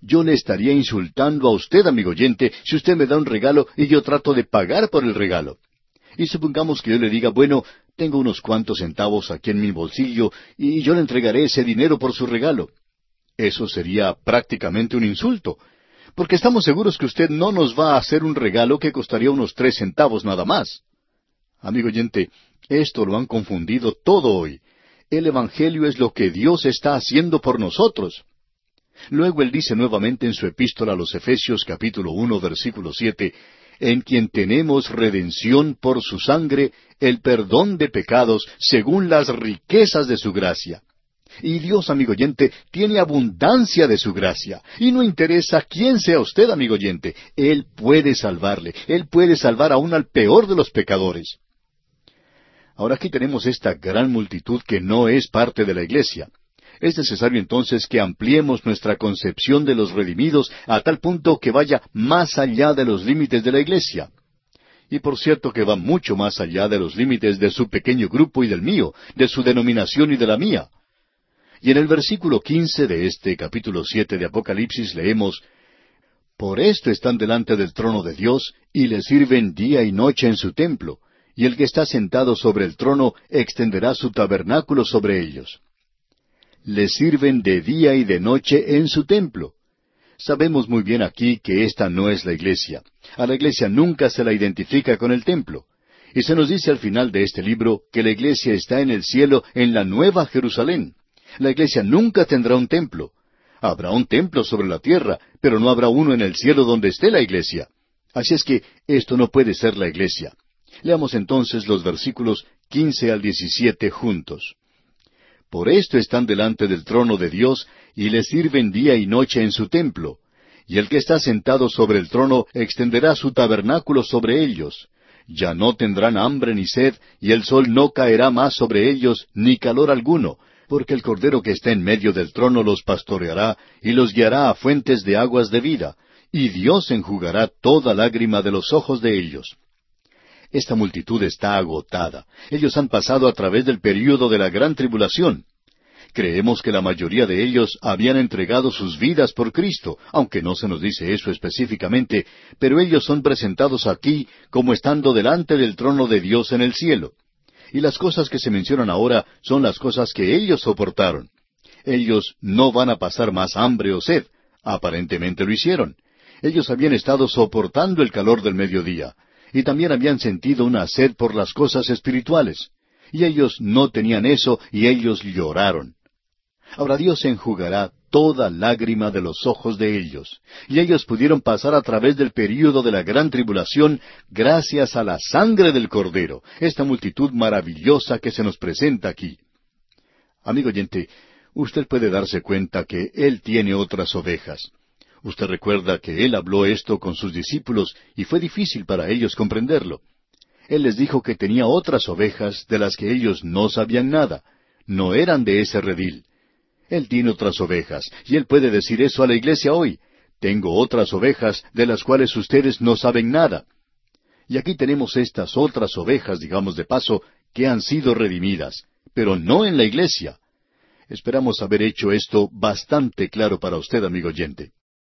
Yo le estaría insultando a usted, amigo oyente, si usted me da un regalo y yo trato de pagar por el regalo. Y supongamos que yo le diga, bueno, tengo unos cuantos centavos aquí en mi bolsillo y yo le entregaré ese dinero por su regalo. Eso sería prácticamente un insulto, porque estamos seguros que usted no nos va a hacer un regalo que costaría unos tres centavos nada más. Amigo oyente, esto lo han confundido todo hoy. El Evangelio es lo que Dios está haciendo por nosotros. Luego él dice nuevamente en su epístola a los Efesios capítulo uno versículo siete, en quien tenemos redención por su sangre, el perdón de pecados, según las riquezas de su gracia. Y Dios, amigo oyente, tiene abundancia de su gracia. Y no interesa quién sea usted, amigo oyente, Él puede salvarle. Él puede salvar aún al peor de los pecadores. Ahora aquí tenemos esta gran multitud que no es parte de la iglesia. Es necesario entonces que ampliemos nuestra concepción de los redimidos a tal punto que vaya más allá de los límites de la iglesia. Y por cierto que va mucho más allá de los límites de su pequeño grupo y del mío, de su denominación y de la mía. Y en el versículo quince de este capítulo siete de Apocalipsis leemos Por esto están delante del trono de Dios y le sirven día y noche en su templo, y el que está sentado sobre el trono extenderá su tabernáculo sobre ellos. Le sirven de día y de noche en su templo. Sabemos muy bien aquí que esta no es la iglesia. A la iglesia nunca se la identifica con el templo. Y se nos dice al final de este libro que la iglesia está en el cielo en la nueva Jerusalén. La iglesia nunca tendrá un templo. Habrá un templo sobre la tierra, pero no habrá uno en el cielo donde esté la iglesia. Así es que esto no puede ser la iglesia. Leamos entonces los versículos quince al diecisiete juntos. Por esto están delante del trono de Dios y le sirven día y noche en su templo. Y el que está sentado sobre el trono extenderá su tabernáculo sobre ellos. Ya no tendrán hambre ni sed, y el sol no caerá más sobre ellos, ni calor alguno, porque el Cordero que está en medio del trono los pastoreará y los guiará a fuentes de aguas de vida, y Dios enjugará toda lágrima de los ojos de ellos. Esta multitud está agotada. Ellos han pasado a través del período de la gran tribulación. Creemos que la mayoría de ellos habían entregado sus vidas por Cristo, aunque no se nos dice eso específicamente, pero ellos son presentados aquí como estando delante del trono de Dios en el cielo. Y las cosas que se mencionan ahora son las cosas que ellos soportaron. Ellos no van a pasar más hambre o sed. Aparentemente lo hicieron. Ellos habían estado soportando el calor del mediodía y también habían sentido una sed por las cosas espirituales. Y ellos no tenían eso y ellos lloraron. Ahora Dios enjugará toda lágrima de los ojos de ellos. Y ellos pudieron pasar a través del período de la gran tribulación gracias a la sangre del Cordero, esta multitud maravillosa que se nos presenta aquí. Amigo oyente, usted puede darse cuenta que Él tiene otras ovejas. Usted recuerda que Él habló esto con sus discípulos y fue difícil para ellos comprenderlo. Él les dijo que tenía otras ovejas de las que ellos no sabían nada, no eran de ese redil. Él tiene otras ovejas, y Él puede decir eso a la iglesia hoy. Tengo otras ovejas de las cuales ustedes no saben nada. Y aquí tenemos estas otras ovejas, digamos de paso, que han sido redimidas, pero no en la iglesia. Esperamos haber hecho esto bastante claro para usted, amigo oyente.